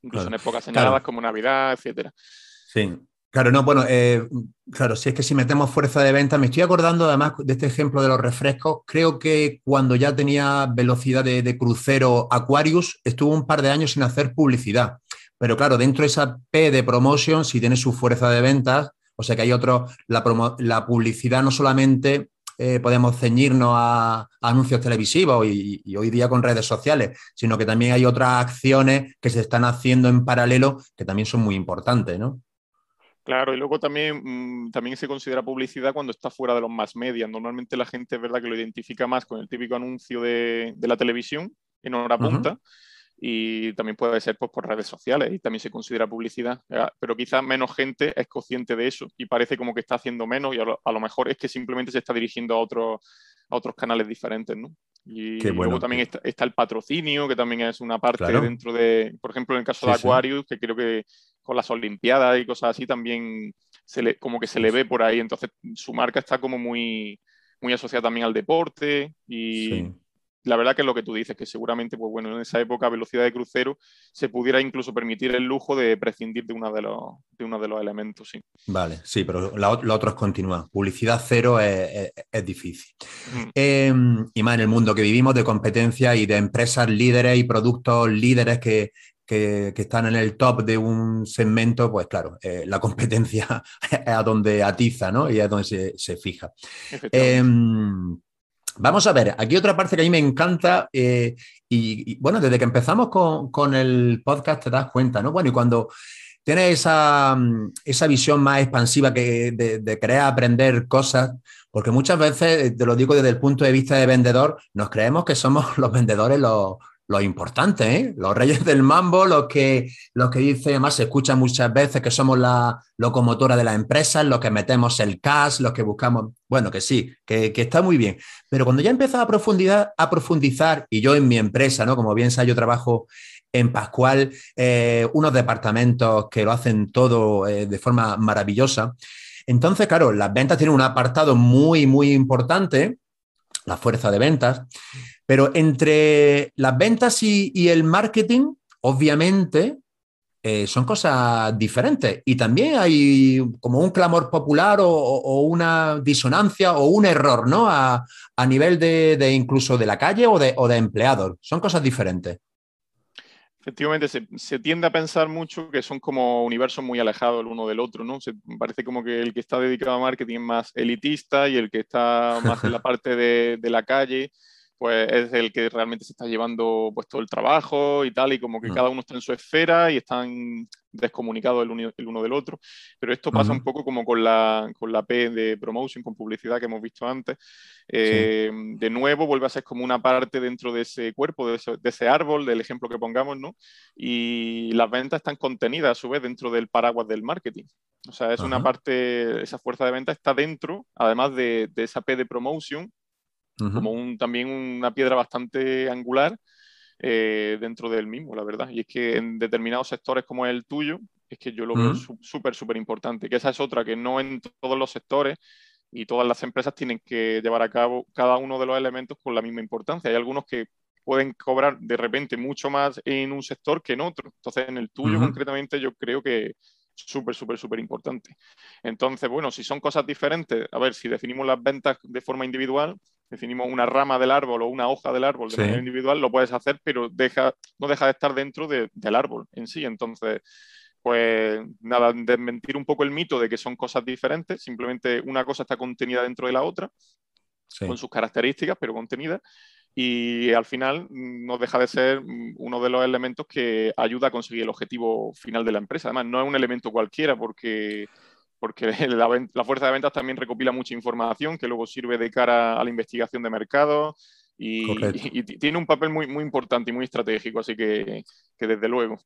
incluso en épocas señaladas como Navidad, etcétera. Sí, Claro, no, bueno, eh, claro, si es que si metemos fuerza de venta, me estoy acordando además de este ejemplo de los refrescos, creo que cuando ya tenía velocidad de, crucero Aquarius, estuvo un par de años sin hacer publicidad, pero claro, dentro de esa P de promotion, si tiene su fuerza de ventas, o sea que hay otro, la, publicidad no solamente eh, podemos ceñirnos a, anuncios televisivos y, y, hoy día con redes sociales, sino que también hay otras acciones que se están haciendo en paralelo que también son muy importantes, ¿no? Claro, y luego también, mm, también se considera publicidad cuando está fuera de los más medios. Normalmente la gente es verdad que lo identifica más con el típico anuncio de, la televisión en hora punta. Y también puede ser pues, por redes sociales y también se considera publicidad. Pero quizás menos gente es consciente de eso y parece como que está haciendo menos y a lo, mejor es que simplemente se está dirigiendo a, otros a otros canales diferentes, ¿no? Y luego también está, el patrocinio, que también es una parte dentro de, por ejemplo, en el caso de Aquarius, que creo que con las Olimpiadas y cosas así también se le, como que se le ve por ahí. Entonces su marca está como muy, muy asociada también al deporte y la verdad que es lo que tú dices, que seguramente, pues bueno, en esa época velocidad de crucero se pudiera incluso permitir el lujo de prescindir de, una de, los, de uno de los elementos, sí. Vale, sí, pero lo otro es continuar. Publicidad cero es, difícil. Em, y más en el mundo que vivimos de competencia y de empresas líderes y productos líderes que, que, están en el top de un segmento, pues claro, eh, la competencia es a donde atiza, ¿no? Y es donde se, fija. Em, vamos a ver, aquí otra parte que a mí me encanta, eh, y, bueno, desde que empezamos con, el podcast te das cuenta, ¿no? Bueno, y cuando tienes esa, esa visión más expansiva que de, de, querer aprender cosas, porque muchas veces, te lo digo desde el punto de vista de vendedor, nos creemos que somos los vendedores los, los importantes, ¿eh? los reyes del mambo, los que, los que dice, además se escucha muchas veces que somos la locomotora de la empresa, los que metemos el cash, los que buscamos, bueno, que sí, que, está muy bien. Pero cuando ya empiezas a, profundizar, a profundizar, y yo en mi empresa, ¿no? como bien sabes, yo trabajo en Pascual, eh, unos departamentos que lo hacen todo eh, de forma maravillosa. Entonces, claro, las ventas tienen un apartado muy, muy importante, la fuerza de ventas, pero entre las ventas y el marketing, obviamente, eh, son cosas diferentes. Y también hay como un clamor popular o, una disonancia o un error, ¿no? A, nivel de, incluso de la calle o de, o de empleados. Son cosas diferentes. Efectivamente, se, tiende a pensar mucho que son como universos muy alejados el uno del otro, ¿no? Se, parece como que el que está dedicado a marketing es más elitista y el que está más en la parte de, de la calle pues es el que realmente se está llevando pues todo el trabajo y tal, y como que mm. cada uno está en su esfera y están descomunicados el uno, del otro. Pero esto pasa un poco como con la, con la P de promotion, con publicidad que hemos visto antes. Eh, de nuevo, vuelve a ser como una parte dentro de ese cuerpo, de ese, árbol, del ejemplo que pongamos, ¿no? Y las ventas están contenidas a su vez dentro del paraguas del marketing. O sea, es una parte, esa fuerza de venta está dentro, además de, de esa P de promotion, como un, también una piedra bastante angular eh, dentro del mismo, la verdad. Y es que en determinados sectores como el tuyo, es que yo lo veo súper, súper importante. Que esa es otra, que no en todos los sectores y todas las empresas tienen que llevar a cabo cada uno de los elementos con la misma importancia. Hay algunos que pueden cobrar de repente mucho más en un sector que en otro. Entonces, en el tuyo concretamente, yo creo que súper, súper, súper importante. Entonces, bueno, si son cosas diferentes, a ver, si definimos las ventas de forma individual, definimos una rama del árbol o una hoja del árbol de manera individual, lo puedes hacer, pero deja, no deja de estar dentro del árbol en sí. Entonces, pues nada, desmentir un poco el mito de que son cosas diferentes, simplemente una cosa está contenida dentro de la otra, con sus características, pero contenida, y al final no deja de ser uno de los elementos que ayuda a conseguir el objetivo final de la empresa. Además, no es un elemento cualquiera porque porque la, fuerza de ventas también recopila mucha información que luego sirve de cara a la investigación de mercado y, tiene un papel muy, muy importante y muy estratégico, así que, desde luego.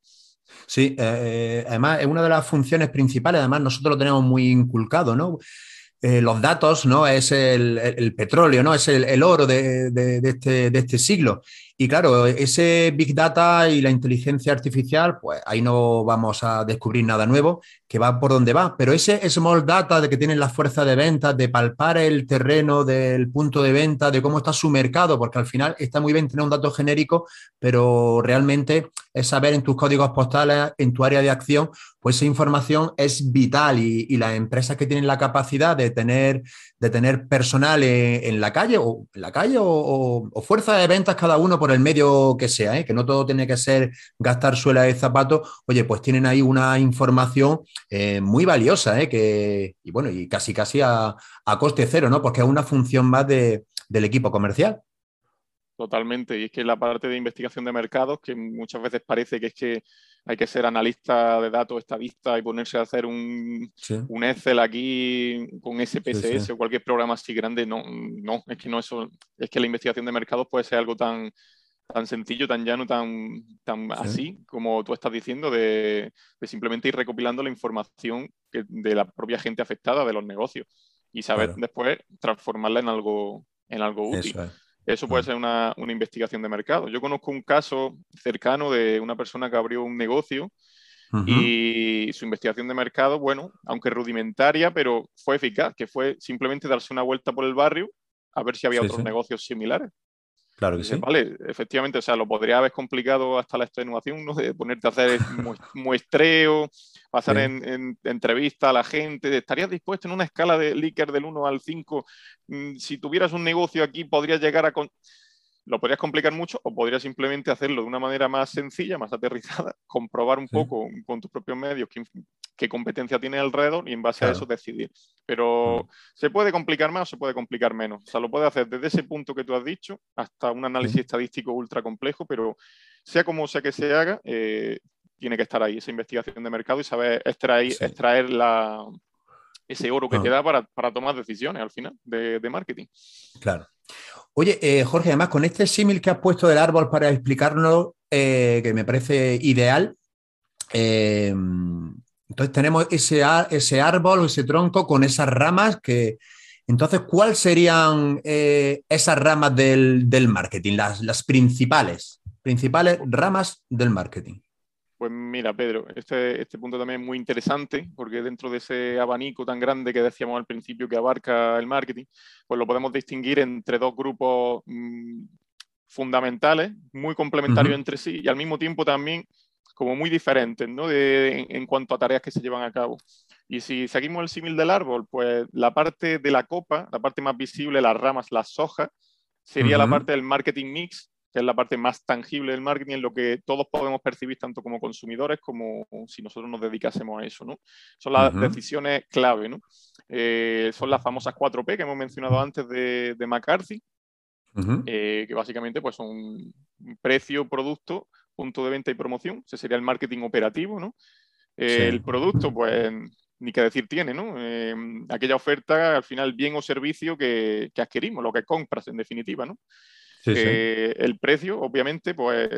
Sí, eh, además es una de las funciones principales, además nosotros lo tenemos muy inculcado, ¿no? Eh, los datos, ¿no? Es el, petróleo, ¿no? Es el, oro de, este, de, este, siglo. Y claro, ese Big Data y la inteligencia artificial, pues ahí no vamos a descubrir nada nuevo, que va por donde va. Pero ese small data de que tienen la fuerza de ventas, de palpar el terreno del punto de venta, de cómo está su mercado, porque al final está muy bien tener un dato genérico, pero realmente es saber en tus códigos postales, en tu área de acción, pues esa información es vital y, las empresas que tienen la capacidad de tener, de tener personal en, la calle o en la calle o, o fuerza de ventas cada uno por el medio que sea, ¿eh? que no todo tiene que ser gastar suela de zapatos, oye, pues tienen ahí una información eh, muy valiosa, ¿eh? que, y bueno, y casi casi a, coste cero, ¿no? Porque es una función más del equipo comercial. Totalmente, y es que la parte de investigación de mercados, que muchas veces parece que es que hay que ser analista de datos, estadista y ponerse a hacer un, un Excel aquí con SPSS o cualquier programa así grande. No, no, es que no eso, es que la investigación de mercados puede ser algo tan, tan sencillo, tan llano, tan, tan así, como tú estás diciendo, de, simplemente ir recopilando la información de la propia gente afectada de los negocios y saber después transformarla en algo, en algo útil. Eso, puede ser una, investigación de mercado. Yo conozco un caso cercano de una persona que abrió un negocio y su investigación de mercado, bueno, aunque rudimentaria, pero fue eficaz, que fue simplemente darse una vuelta por el barrio a ver si había otros negocios similares. Claro que sí. Vale, efectivamente, o sea, lo podría haber complicado hasta la extenuación, ¿no? De ponerte a hacer muestreo, pasar en, entrevista a la gente. ¿Estarías dispuesto en una escala de Likert del 1 al 5? Mm, si tuvieras un negocio aquí, podrías llegar a lo podrías complicar mucho o podrías simplemente hacerlo de una manera más sencilla, más aterrizada, comprobar un poco con tus propios medios qué, competencia tiene alrededor y en base a eso decidir. Pero se puede complicar más o se puede complicar menos. O sea, lo puede hacer desde ese punto que tú has dicho hasta un análisis estadístico ultra complejo, pero sea como sea que se haga, eh, tiene que estar ahí esa investigación de mercado y saber extraer, extraer la, ese oro que ah. te da para, tomar decisiones al final de, de marketing. Claro. Oye, eh, Jorge, además con este símil que has puesto del árbol para explicarlo, eh, que me parece ideal, entonces tenemos ese, ese árbol, ese tronco con esas ramas que... Entonces, ¿cuáles serían esas ramas del, marketing, las, principales? principales ramas del marketing. Pues mira, Pedro, este, este punto también es muy interesante porque dentro de ese abanico tan grande que decíamos al principio que abarca el marketing, pues lo podemos distinguir entre dos grupos mm, fundamentales, muy complementarios entre sí y al mismo tiempo también como muy diferentes ¿no? en, cuanto a tareas que se llevan a cabo. Y si seguimos el símil del árbol, pues la parte de la copa, la parte más visible, las ramas, las hojas, sería la parte del marketing mix, que es la parte más tangible del marketing, en lo que todos podemos percibir tanto como consumidores como si nosotros nos dedicásemos a eso. ¿no? Son las decisiones clave. ¿no? Eh, son las famosas 4P que hemos mencionado antes de, McCarthy, eh, que básicamente pues, son precio, producto, punto de venta y promoción. Ese sería el marketing operativo. ¿no? El producto, pues ni que decir tiene, ¿no? aquella oferta, al final, bien o servicio que, que, adquirimos, lo que compras, en definitiva, ¿no? Eh, el precio, obviamente, pues,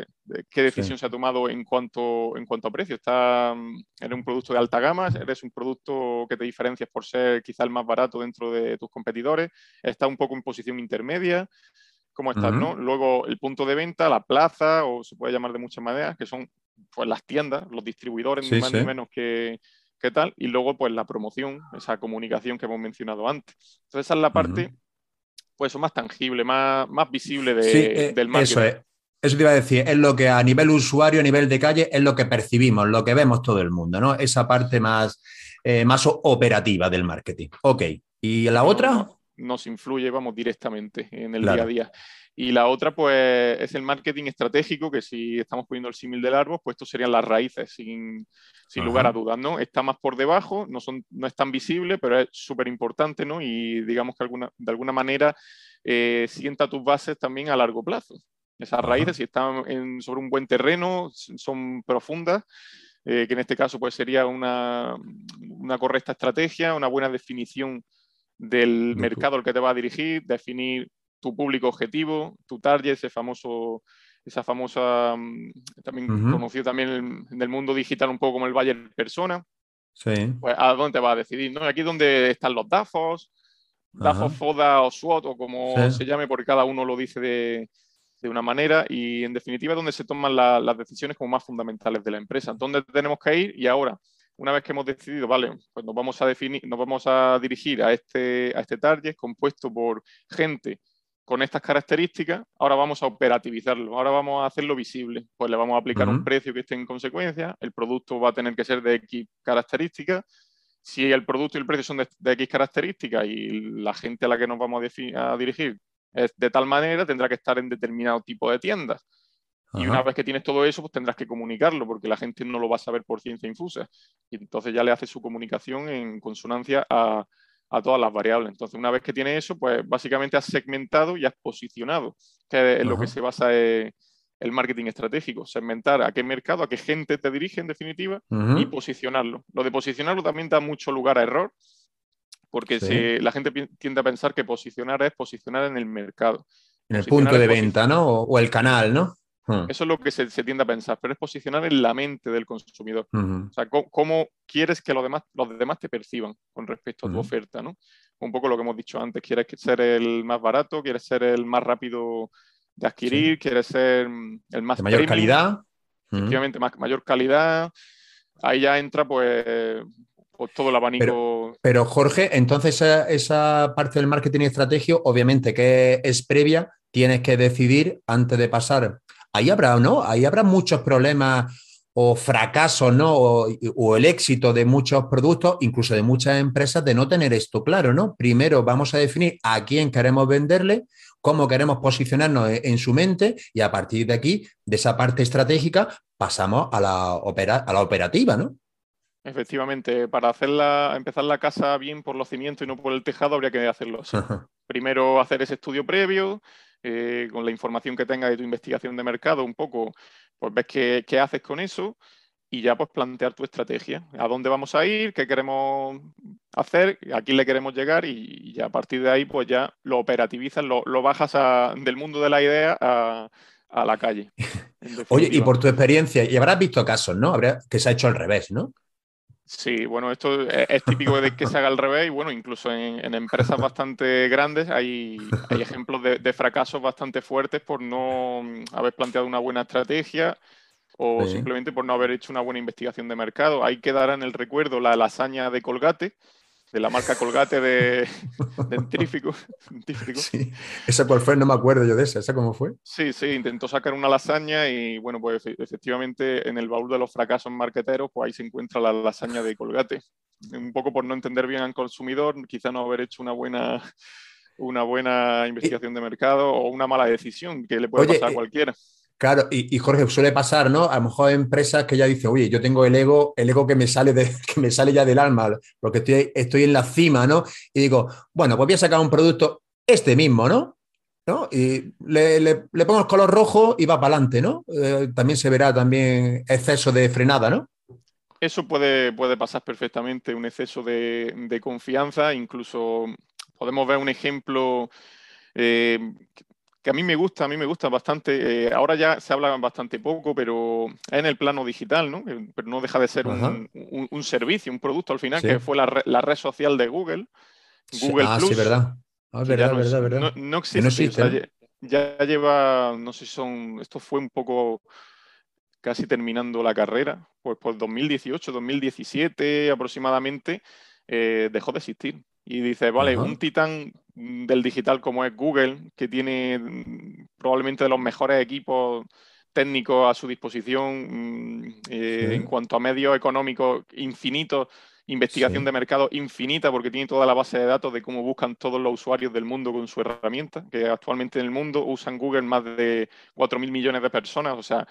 ¿qué decisión se ha tomado en cuanto, en cuanto a precio? Está, ¿Eres un producto de alta gama? ¿Eres un producto que te diferencias por ser quizá el más barato dentro de tus competidores? ¿Está un poco en posición intermedia? ¿Cómo estás, no? Luego, el punto de venta, la plaza, o se puede llamar de muchas maneras, que son pues, las tiendas, los distribuidores, ni más ni menos que, que, tal. Y luego, pues, la promoción, esa comunicación que hemos mencionado antes. Entonces, esa es la parte pues más tangible, más, más visible eh, del marketing. Eso es. Eso te iba a decir, es lo que a nivel usuario, a nivel de calle, es lo que percibimos, lo que vemos todo el mundo, ¿no? Esa parte más, eh, más operativa del marketing. Ok. ¿Y la otra? Nos influye, vamos, directamente en el día a día. Y la otra, pues, es el marketing estratégico, que si estamos poniendo el símil del árbol, pues estos serían las raíces, sin, sin lugar a dudas, ¿no? Está más por debajo, no, son, no es tan visible, pero es súper importante, ¿no? Y digamos que alguna, de alguna manera eh, sienta tus bases también a largo plazo. Esas raíces, si están sobre un buen terreno, son profundas, eh, que en este caso pues sería una, una correcta estrategia, una buena definición del mercado al que te va a dirigir, definir tu público objetivo, tu target, ese famoso, esa famosa, mm, también conocido también en, el mundo digital un poco como el buyer persona. Sí. Pues a dónde te vas a decidir, ¿no? Aquí es donde están los DAFOS, DAFOS, FODA o SWOT, o como se llame, porque cada uno lo dice de, de una manera y en definitiva es donde se toman las decisiones como más fundamentales de la empresa. ¿Dónde tenemos que ir? Y ahora, una vez que hemos decidido, vale, pues nos vamos a definir, nos vamos a dirigir a este, a este target compuesto por gente con estas características, ahora vamos a operativizarlo, ahora vamos a hacerlo visible. Pues le vamos a aplicar un precio que esté en consecuencia, el producto va a tener que ser de X características. Si el producto y el precio son de, X características y la gente a la que nos vamos a, dirigir es de tal manera, tendrá que estar en determinado tipo de tiendas. Y una vez que tienes todo eso, pues tendrás que comunicarlo, porque la gente no lo va a saber por ciencia infusa. Y entonces ya le hace su comunicación en consonancia a, a todas las variables. Entonces, una vez que tiene eso, pues básicamente has segmentado y has posicionado, que es en lo que se basa eh, el marketing estratégico, segmentar a qué mercado, a qué gente te dirige en definitiva y posicionarlo. Lo de posicionarlo también da mucho lugar a error, porque la gente tiende a pensar que posicionar es posicionar en el mercado. En el punto de venta, ¿no? o el canal, ¿no? Hmm. Eso es lo que se, tiende a pensar, pero es posicionar en la mente del consumidor. O sea, cómo, quieres que los demás, los demás te perciban con respecto a tu oferta, ¿no? Un poco lo que hemos dicho antes, quieres ser el más barato, quieres ser el más rápido de adquirir, quieres ser mm, el más... De mayor calidad. Efectivamente, más, mayor calidad. Ahí ya entra pues, pues todo el abanico. Pero, Jorge, entonces esa, esa, parte del marketing estratégico, obviamente que es previa, tienes que decidir antes de pasar ahí habrá, ¿no? Ahí habrá muchos problemas o fracasos, ¿no? O, el éxito de muchos productos, incluso de muchas empresas, de no tener esto claro, ¿no? Primero vamos a definir a quién queremos venderle, cómo queremos posicionarnos e, en su mente y a partir de aquí, de esa parte estratégica, pasamos a la, a la operativa, ¿no? Efectivamente, para hacerla, empezar la casa bien por los cimientos y no por el tejado, habría que hacerlo así. Primero hacer ese estudio previo, eh, con la información que tengas de tu investigación de mercado, un poco, pues ves qué, haces con eso y ya pues plantear tu estrategia. ¿A dónde vamos a ir? ¿Qué queremos hacer? ¿A quién le queremos llegar? Y, ya a partir de ahí pues ya lo operativizas, lo, bajas del mundo de la idea a, la calle. Oye, y por tu experiencia, y habrás visto casos, ¿no? Habrá, que se ha hecho al revés, ¿no? Sí, bueno, esto es, típico de que se haga al revés y bueno, incluso en, empresas bastante grandes hay, ejemplos de, fracasos bastante fuertes por no haber planteado una buena estrategia o simplemente por no haber hecho una buena investigación de mercado. Ahí quedará en el recuerdo la lasaña de Colgate, de la marca Colgate de dentífrico. Sí. ¿Esa cuál fue? No me acuerdo yo de esa. ¿Esa cómo fue? Sí, sí, intentó sacar una lasaña y bueno, pues efectivamente en el baúl de los fracasos marqueteros, pues ahí se encuentra la lasaña de Colgate. Un poco por no entender bien al consumidor, quizá no haber hecho una buena una buena investigación de mercado o una mala decisión que le puede pasar a eh, cualquiera. Claro, y, Jorge, suele pasar, ¿no? A lo mejor empresas que ya dicen, oye, yo tengo el ego, el ego que me sale, que me sale ya del alma, porque estoy, estoy en la cima, ¿no? Y digo, bueno, pues voy a sacar un producto este mismo, ¿no? ¿No? Y le, pongo el color rojo y va para adelante, ¿no? Eh, también se verá también exceso de frenada, ¿no? Eso puede, puede pasar perfectamente, un exceso de, confianza, incluso podemos ver un ejemplo eh, que a mí me gusta, a mí me gusta bastante. Eh, ahora ya se habla bastante poco, pero en el plano digital, ¿no? Pero no deja de ser un, servicio, un producto al final, que fue la, red social de Google, Google ah, Sí, verdad. Ah, verdad, verdad, verdad. No, existe. ya, lleva, no sé si son, esto fue un poco casi terminando la carrera, pues por 2018, 2017 aproximadamente, eh, dejó de existir. Y dice, vale, un titán del digital como es Google, que tiene mm, probablemente de los mejores equipos técnicos a su disposición mm, eh, en cuanto a medios económicos infinitos, investigación de mercado infinita, porque tiene toda la base de datos de cómo buscan todos los usuarios del mundo con su herramienta, que actualmente en el mundo usan Google más de 4.000 millones de personas. O sea,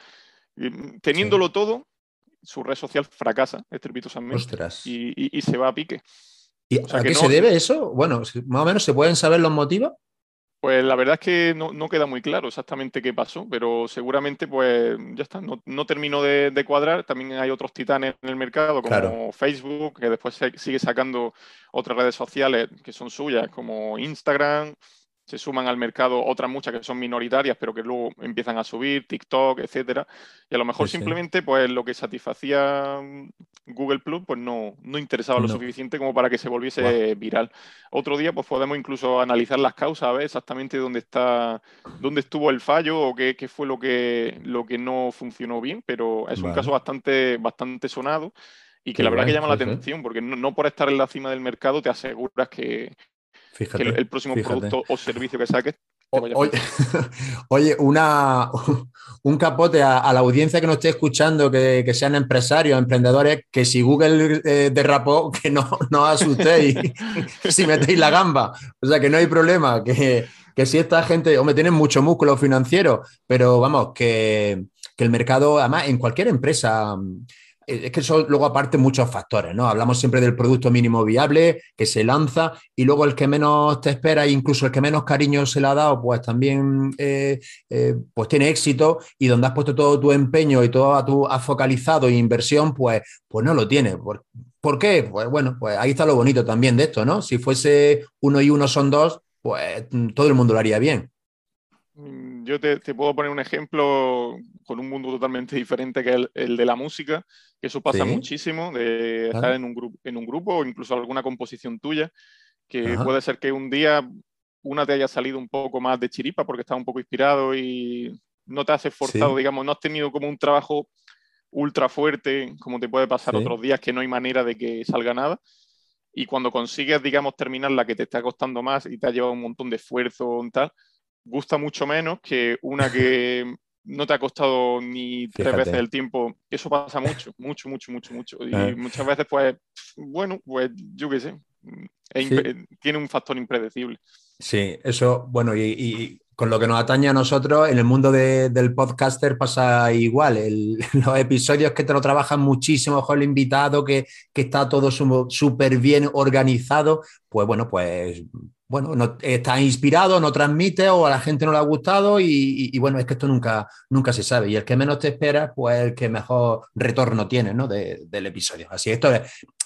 teniéndolo todo, su red social fracasa estrepitosamente y, y se va a pique. ¿Y a qué se debe eso? Bueno, más o menos se pueden saber los motivos. Pues la verdad es que no, queda muy claro exactamente qué pasó, pero seguramente pues ya está, no, terminó de, cuadrar. También hay otros titanes en el mercado como Facebook, que después sigue sacando otras redes sociales que son suyas, como Instagram, se suman al mercado otras muchas que son minoritarias, pero que luego empiezan a subir, TikTok, etcétera. Y a lo mejor simplemente, pues lo que satisfacía mm, Google Plus, pues no, no interesaba lo suficiente como para que se volviese viral. Otro día, pues podemos incluso analizar las causas, a ver exactamente dónde está, dónde estuvo el fallo o qué, fue lo que, lo que no funcionó bien, pero es un caso bastante, bastante sonado y que la verdad que llama la atención, porque no, por estar en la cima del mercado te aseguras que, Fíjate, el, próximo producto o servicio que saques. Oye, una, un capote a, la audiencia que nos esté escuchando, que, sean empresarios, emprendedores, que si Google eh, derrapó, que no, no asustéis si metéis la gamba. O sea, que no hay problema, que, que si esta gente, o me tienen mucho músculo financiero, pero vamos, que, que el mercado, además, en cualquier empresa es que son luego aparte muchos factores, ¿no? Hablamos siempre del producto mínimo viable que se lanza y luego el que menos te espera e incluso el que menos cariño se le ha dado, pues también eh, eh, pues tiene éxito y donde has puesto todo tu empeño y todo tu has focalizado inversión, pues, pues no lo tiene. ¿Por, ¿Por qué? Pues bueno, pues ahí está lo bonito también de esto, ¿no? Si fuese uno y uno son dos, pues todo el mundo lo haría bien. Mm, yo te, puedo poner un ejemplo con un mundo totalmente diferente que el, el de la música, que eso pasa muchísimo, de estar en un, grupo, en un grupo o incluso alguna composición tuya, que puede ser que un día una te haya salido un poco más de chiripa porque estás un poco inspirado y no te has esforzado, digamos, no has tenido como un trabajo ultra fuerte, como te puede pasar otros días que no hay manera de que salga nada. Y cuando consigues, digamos, terminar la que te está costando más y te ha llevado un montón de esfuerzo y tal, gusta mucho menos que una que no te ha costado ni tres veces el tiempo. Eso pasa mucho, mucho, mucho, mucho, mucho. Y ah. muchas veces, pues, bueno, pues yo qué sé, tiene un factor impredecible. Sí, eso, bueno, y, con lo que nos atañe a nosotros, en el mundo del podcaster pasa igual. los episodios que te lo trabajan muchísimo con el invitado, que, que está todo súper bien organizado, pues bueno, pues bueno, no, está inspirado, no transmite o a la gente no le ha gustado y, bueno, es que esto nunca, nunca se sabe. Y el que menos te espera, pues el que mejor retorno tiene ¿no? del episodio. Así, esto es,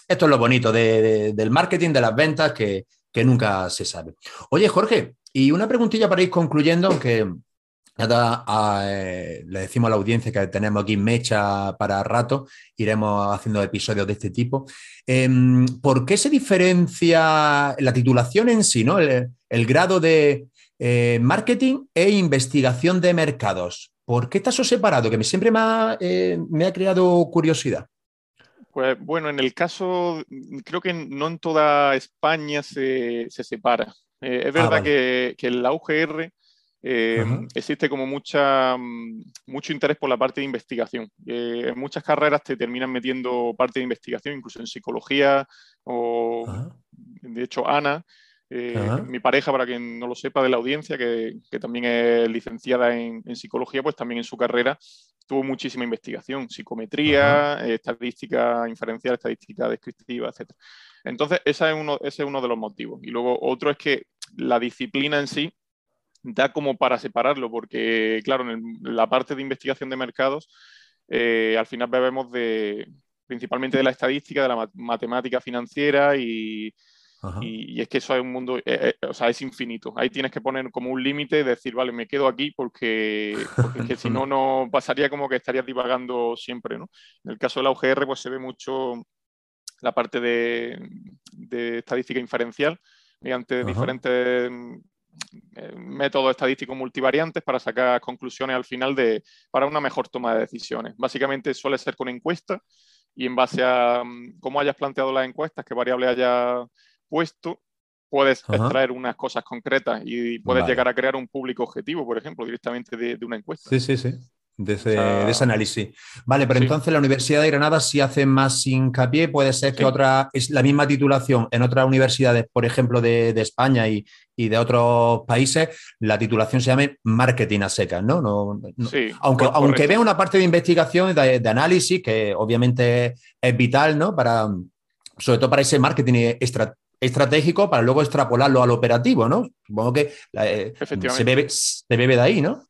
esto es lo bonito del marketing, de las ventas, que, nunca se sabe. Oye, Jorge, y una preguntilla para ir concluyendo, aunque eh, le decimos a la audiencia que tenemos aquí mecha para rato, iremos haciendo episodios de este tipo. Em, ¿Por qué se diferencia la titulación en sí, ¿no? el, grado de eh, marketing e investigación de mercados? ¿Por qué está eso separado? Que siempre me ha, eh, me ha creado curiosidad. Pues bueno, en el caso, creo que no en toda España se, separa. es ah, verdad que, que la UGR eh, existe como mucha, mm, mucho interés por la parte de investigación. Eh, en muchas carreras te terminan metiendo parte de investigación, incluso en psicología o, de hecho, Ana, eh, mi pareja, para quien no lo sepa de la audiencia, que, también es licenciada en, psicología, pues también en su carrera tuvo muchísima investigación, psicometría, estadística inferencial, estadística descriptiva, etc. Entonces, ese es, uno, ese es uno de los motivos. Y luego otro es que la disciplina en sí da como para separarlo, porque claro, en la parte de investigación de mercados, eh, al final bebemos de, principalmente de la estadística, de la matemática financiera y, y, es que eso es un mundo, eh, eh, o sea, es infinito. Ahí tienes que poner como un límite, y decir, vale, me quedo aquí porque, porque si no, no pasaría como que estarías divagando siempre, ¿no? En el caso de la UGR, pues se ve mucho la parte de, de estadística inferencial mediante diferentes métodos estadísticos multivariantes para sacar conclusiones al final de, para una mejor toma de decisiones. Básicamente suele ser con encuesta y en base a mm, cómo hayas planteado las encuestas, qué variable hayas puesto, puedes extraer unas cosas concretas y puedes llegar a crear un público objetivo, por ejemplo, directamente de, de una encuesta. Sí, sí, sí de ese, análisis. Vale, pero entonces la Universidad de Granada sí hace más hincapié, puede ser que otra, es la misma titulación en otras universidades, por ejemplo, de, España y, de otros países, la titulación se llame marketing a secas, ¿no? no, sí, aunque, aunque vea una parte de investigación, de, de, análisis, que obviamente es vital, ¿no? Para, sobre todo para ese marketing estratégico, para luego extrapolarlo al operativo, ¿no? Supongo que eh, se, bebe, se bebe de ahí, ¿no?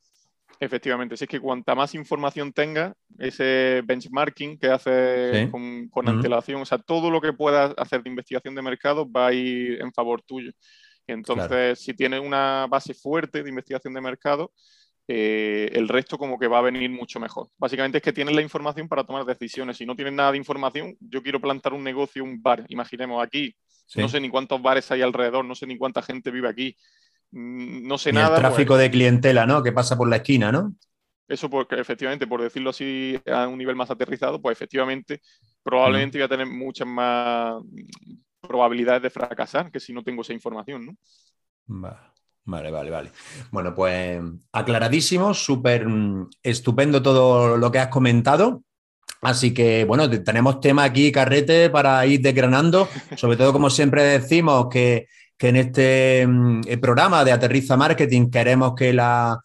Efectivamente, si es que cuanta más información tenga, ese benchmarking que hace con, antelación, o sea, todo lo que puedas hacer de investigación de mercado va a ir en favor tuyo. Entonces, si tienes una base fuerte de investigación de mercado, eh, el resto como que va a venir mucho mejor. Básicamente es que tienes la información para tomar decisiones. Si no tienes nada de información, yo quiero plantar un negocio, un bar, imaginemos aquí, no sé ni cuántos bares hay alrededor, no sé ni cuánta gente vive aquí. Mm, no sé nada. El tráfico pues de clientela, ¿no? Que pasa por la esquina, ¿no? Eso porque efectivamente, por decirlo así a un nivel más aterrizado, pues efectivamente probablemente voy a tener muchas más probabilidades de fracasar que si no tengo esa información, ¿no? Vale, vale, vale. Bueno, pues aclaradísimo, súper mm, estupendo todo lo que has comentado. Así que, bueno, tenemos tema aquí, Carrete, para ir desgranando. Sobre todo, como siempre decimos, que en este mm, eh, programa de Aterriza Marketing queremos que la,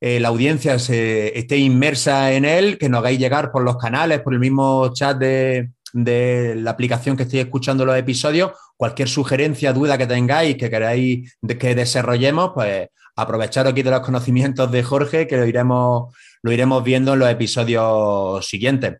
eh, audiencia se, esté inmersa en él, que nos hagáis llegar por los canales, por el mismo chat de, la aplicación que estéis escuchando los episodios, cualquier sugerencia, duda que tengáis, que queráis que desarrollemos, pues aprovechar aquí de los conocimientos de Jorge, que lo iremos, lo iremos viendo en los episodios siguientes.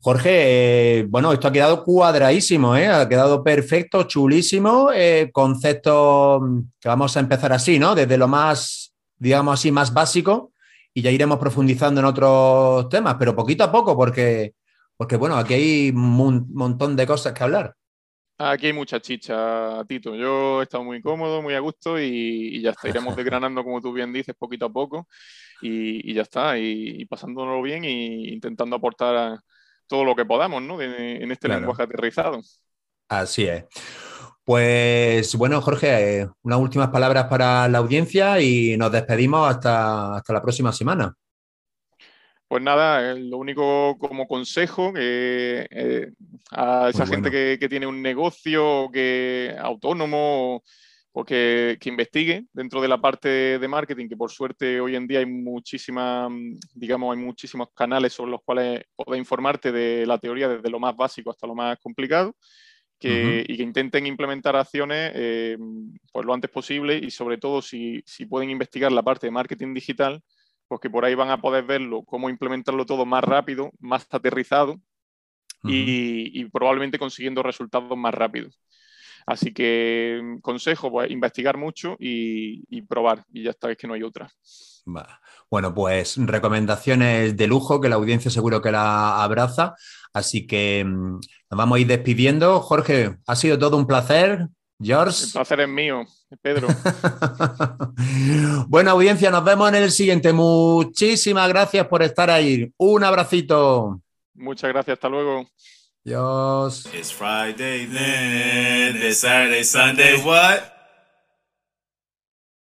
Jorge, eh, bueno, esto ha quedado cuadradísimo, ¿eh? ha quedado perfecto, chulísimo, eh, concepto que vamos a empezar así, ¿no? Desde lo más, digamos así, más básico y ya iremos profundizando en otros temas, pero poquito a poco, porque, porque bueno, aquí hay un montón de cosas que hablar. Aquí hay mucha chicha, Tito. Yo he estado muy cómodo, muy a gusto y, ya está. Iremos desgranando, como tú bien dices, poquito a poco y, ya está. Y, y, pasándolo bien e intentando aportar a, todo lo que podamos, ¿no? En, este lenguaje aterrizado. Así es. Pues bueno, Jorge, eh, unas últimas palabras para la audiencia y nos despedimos hasta, hasta la próxima semana. Pues nada, eh, lo único como consejo eh, a esa gente que, que, tiene un negocio que autónomo o que, investigue dentro de la parte de marketing, que por suerte hoy en día hay muchísimas, digamos, hay muchísimos canales sobre los cuales puedes informarte de la teoría desde lo más básico hasta lo más complicado. Que, y que intenten implementar acciones eh, pues lo antes posible y sobre todo si, si, pueden investigar la parte de marketing digital, pues que por ahí van a poder verlo, cómo implementarlo todo más rápido, más aterrizado y, y, probablemente consiguiendo resultados más rápidos. Así que consejo, pues investigar mucho y, probar. Y ya está, es que no hay otra. Bueno, pues recomendaciones de lujo que la audiencia seguro que la abraza. Así que mm, nos vamos a ir despidiendo. Jorge, ha sido todo un placer. George. El placer es mío, Pedro. bueno, audiencia, nos vemos en el siguiente. Muchísimas gracias por estar ahí. Un abracito. Muchas gracias, hasta luego. Dios. It's Friday then, it's Saturday, Sunday, what?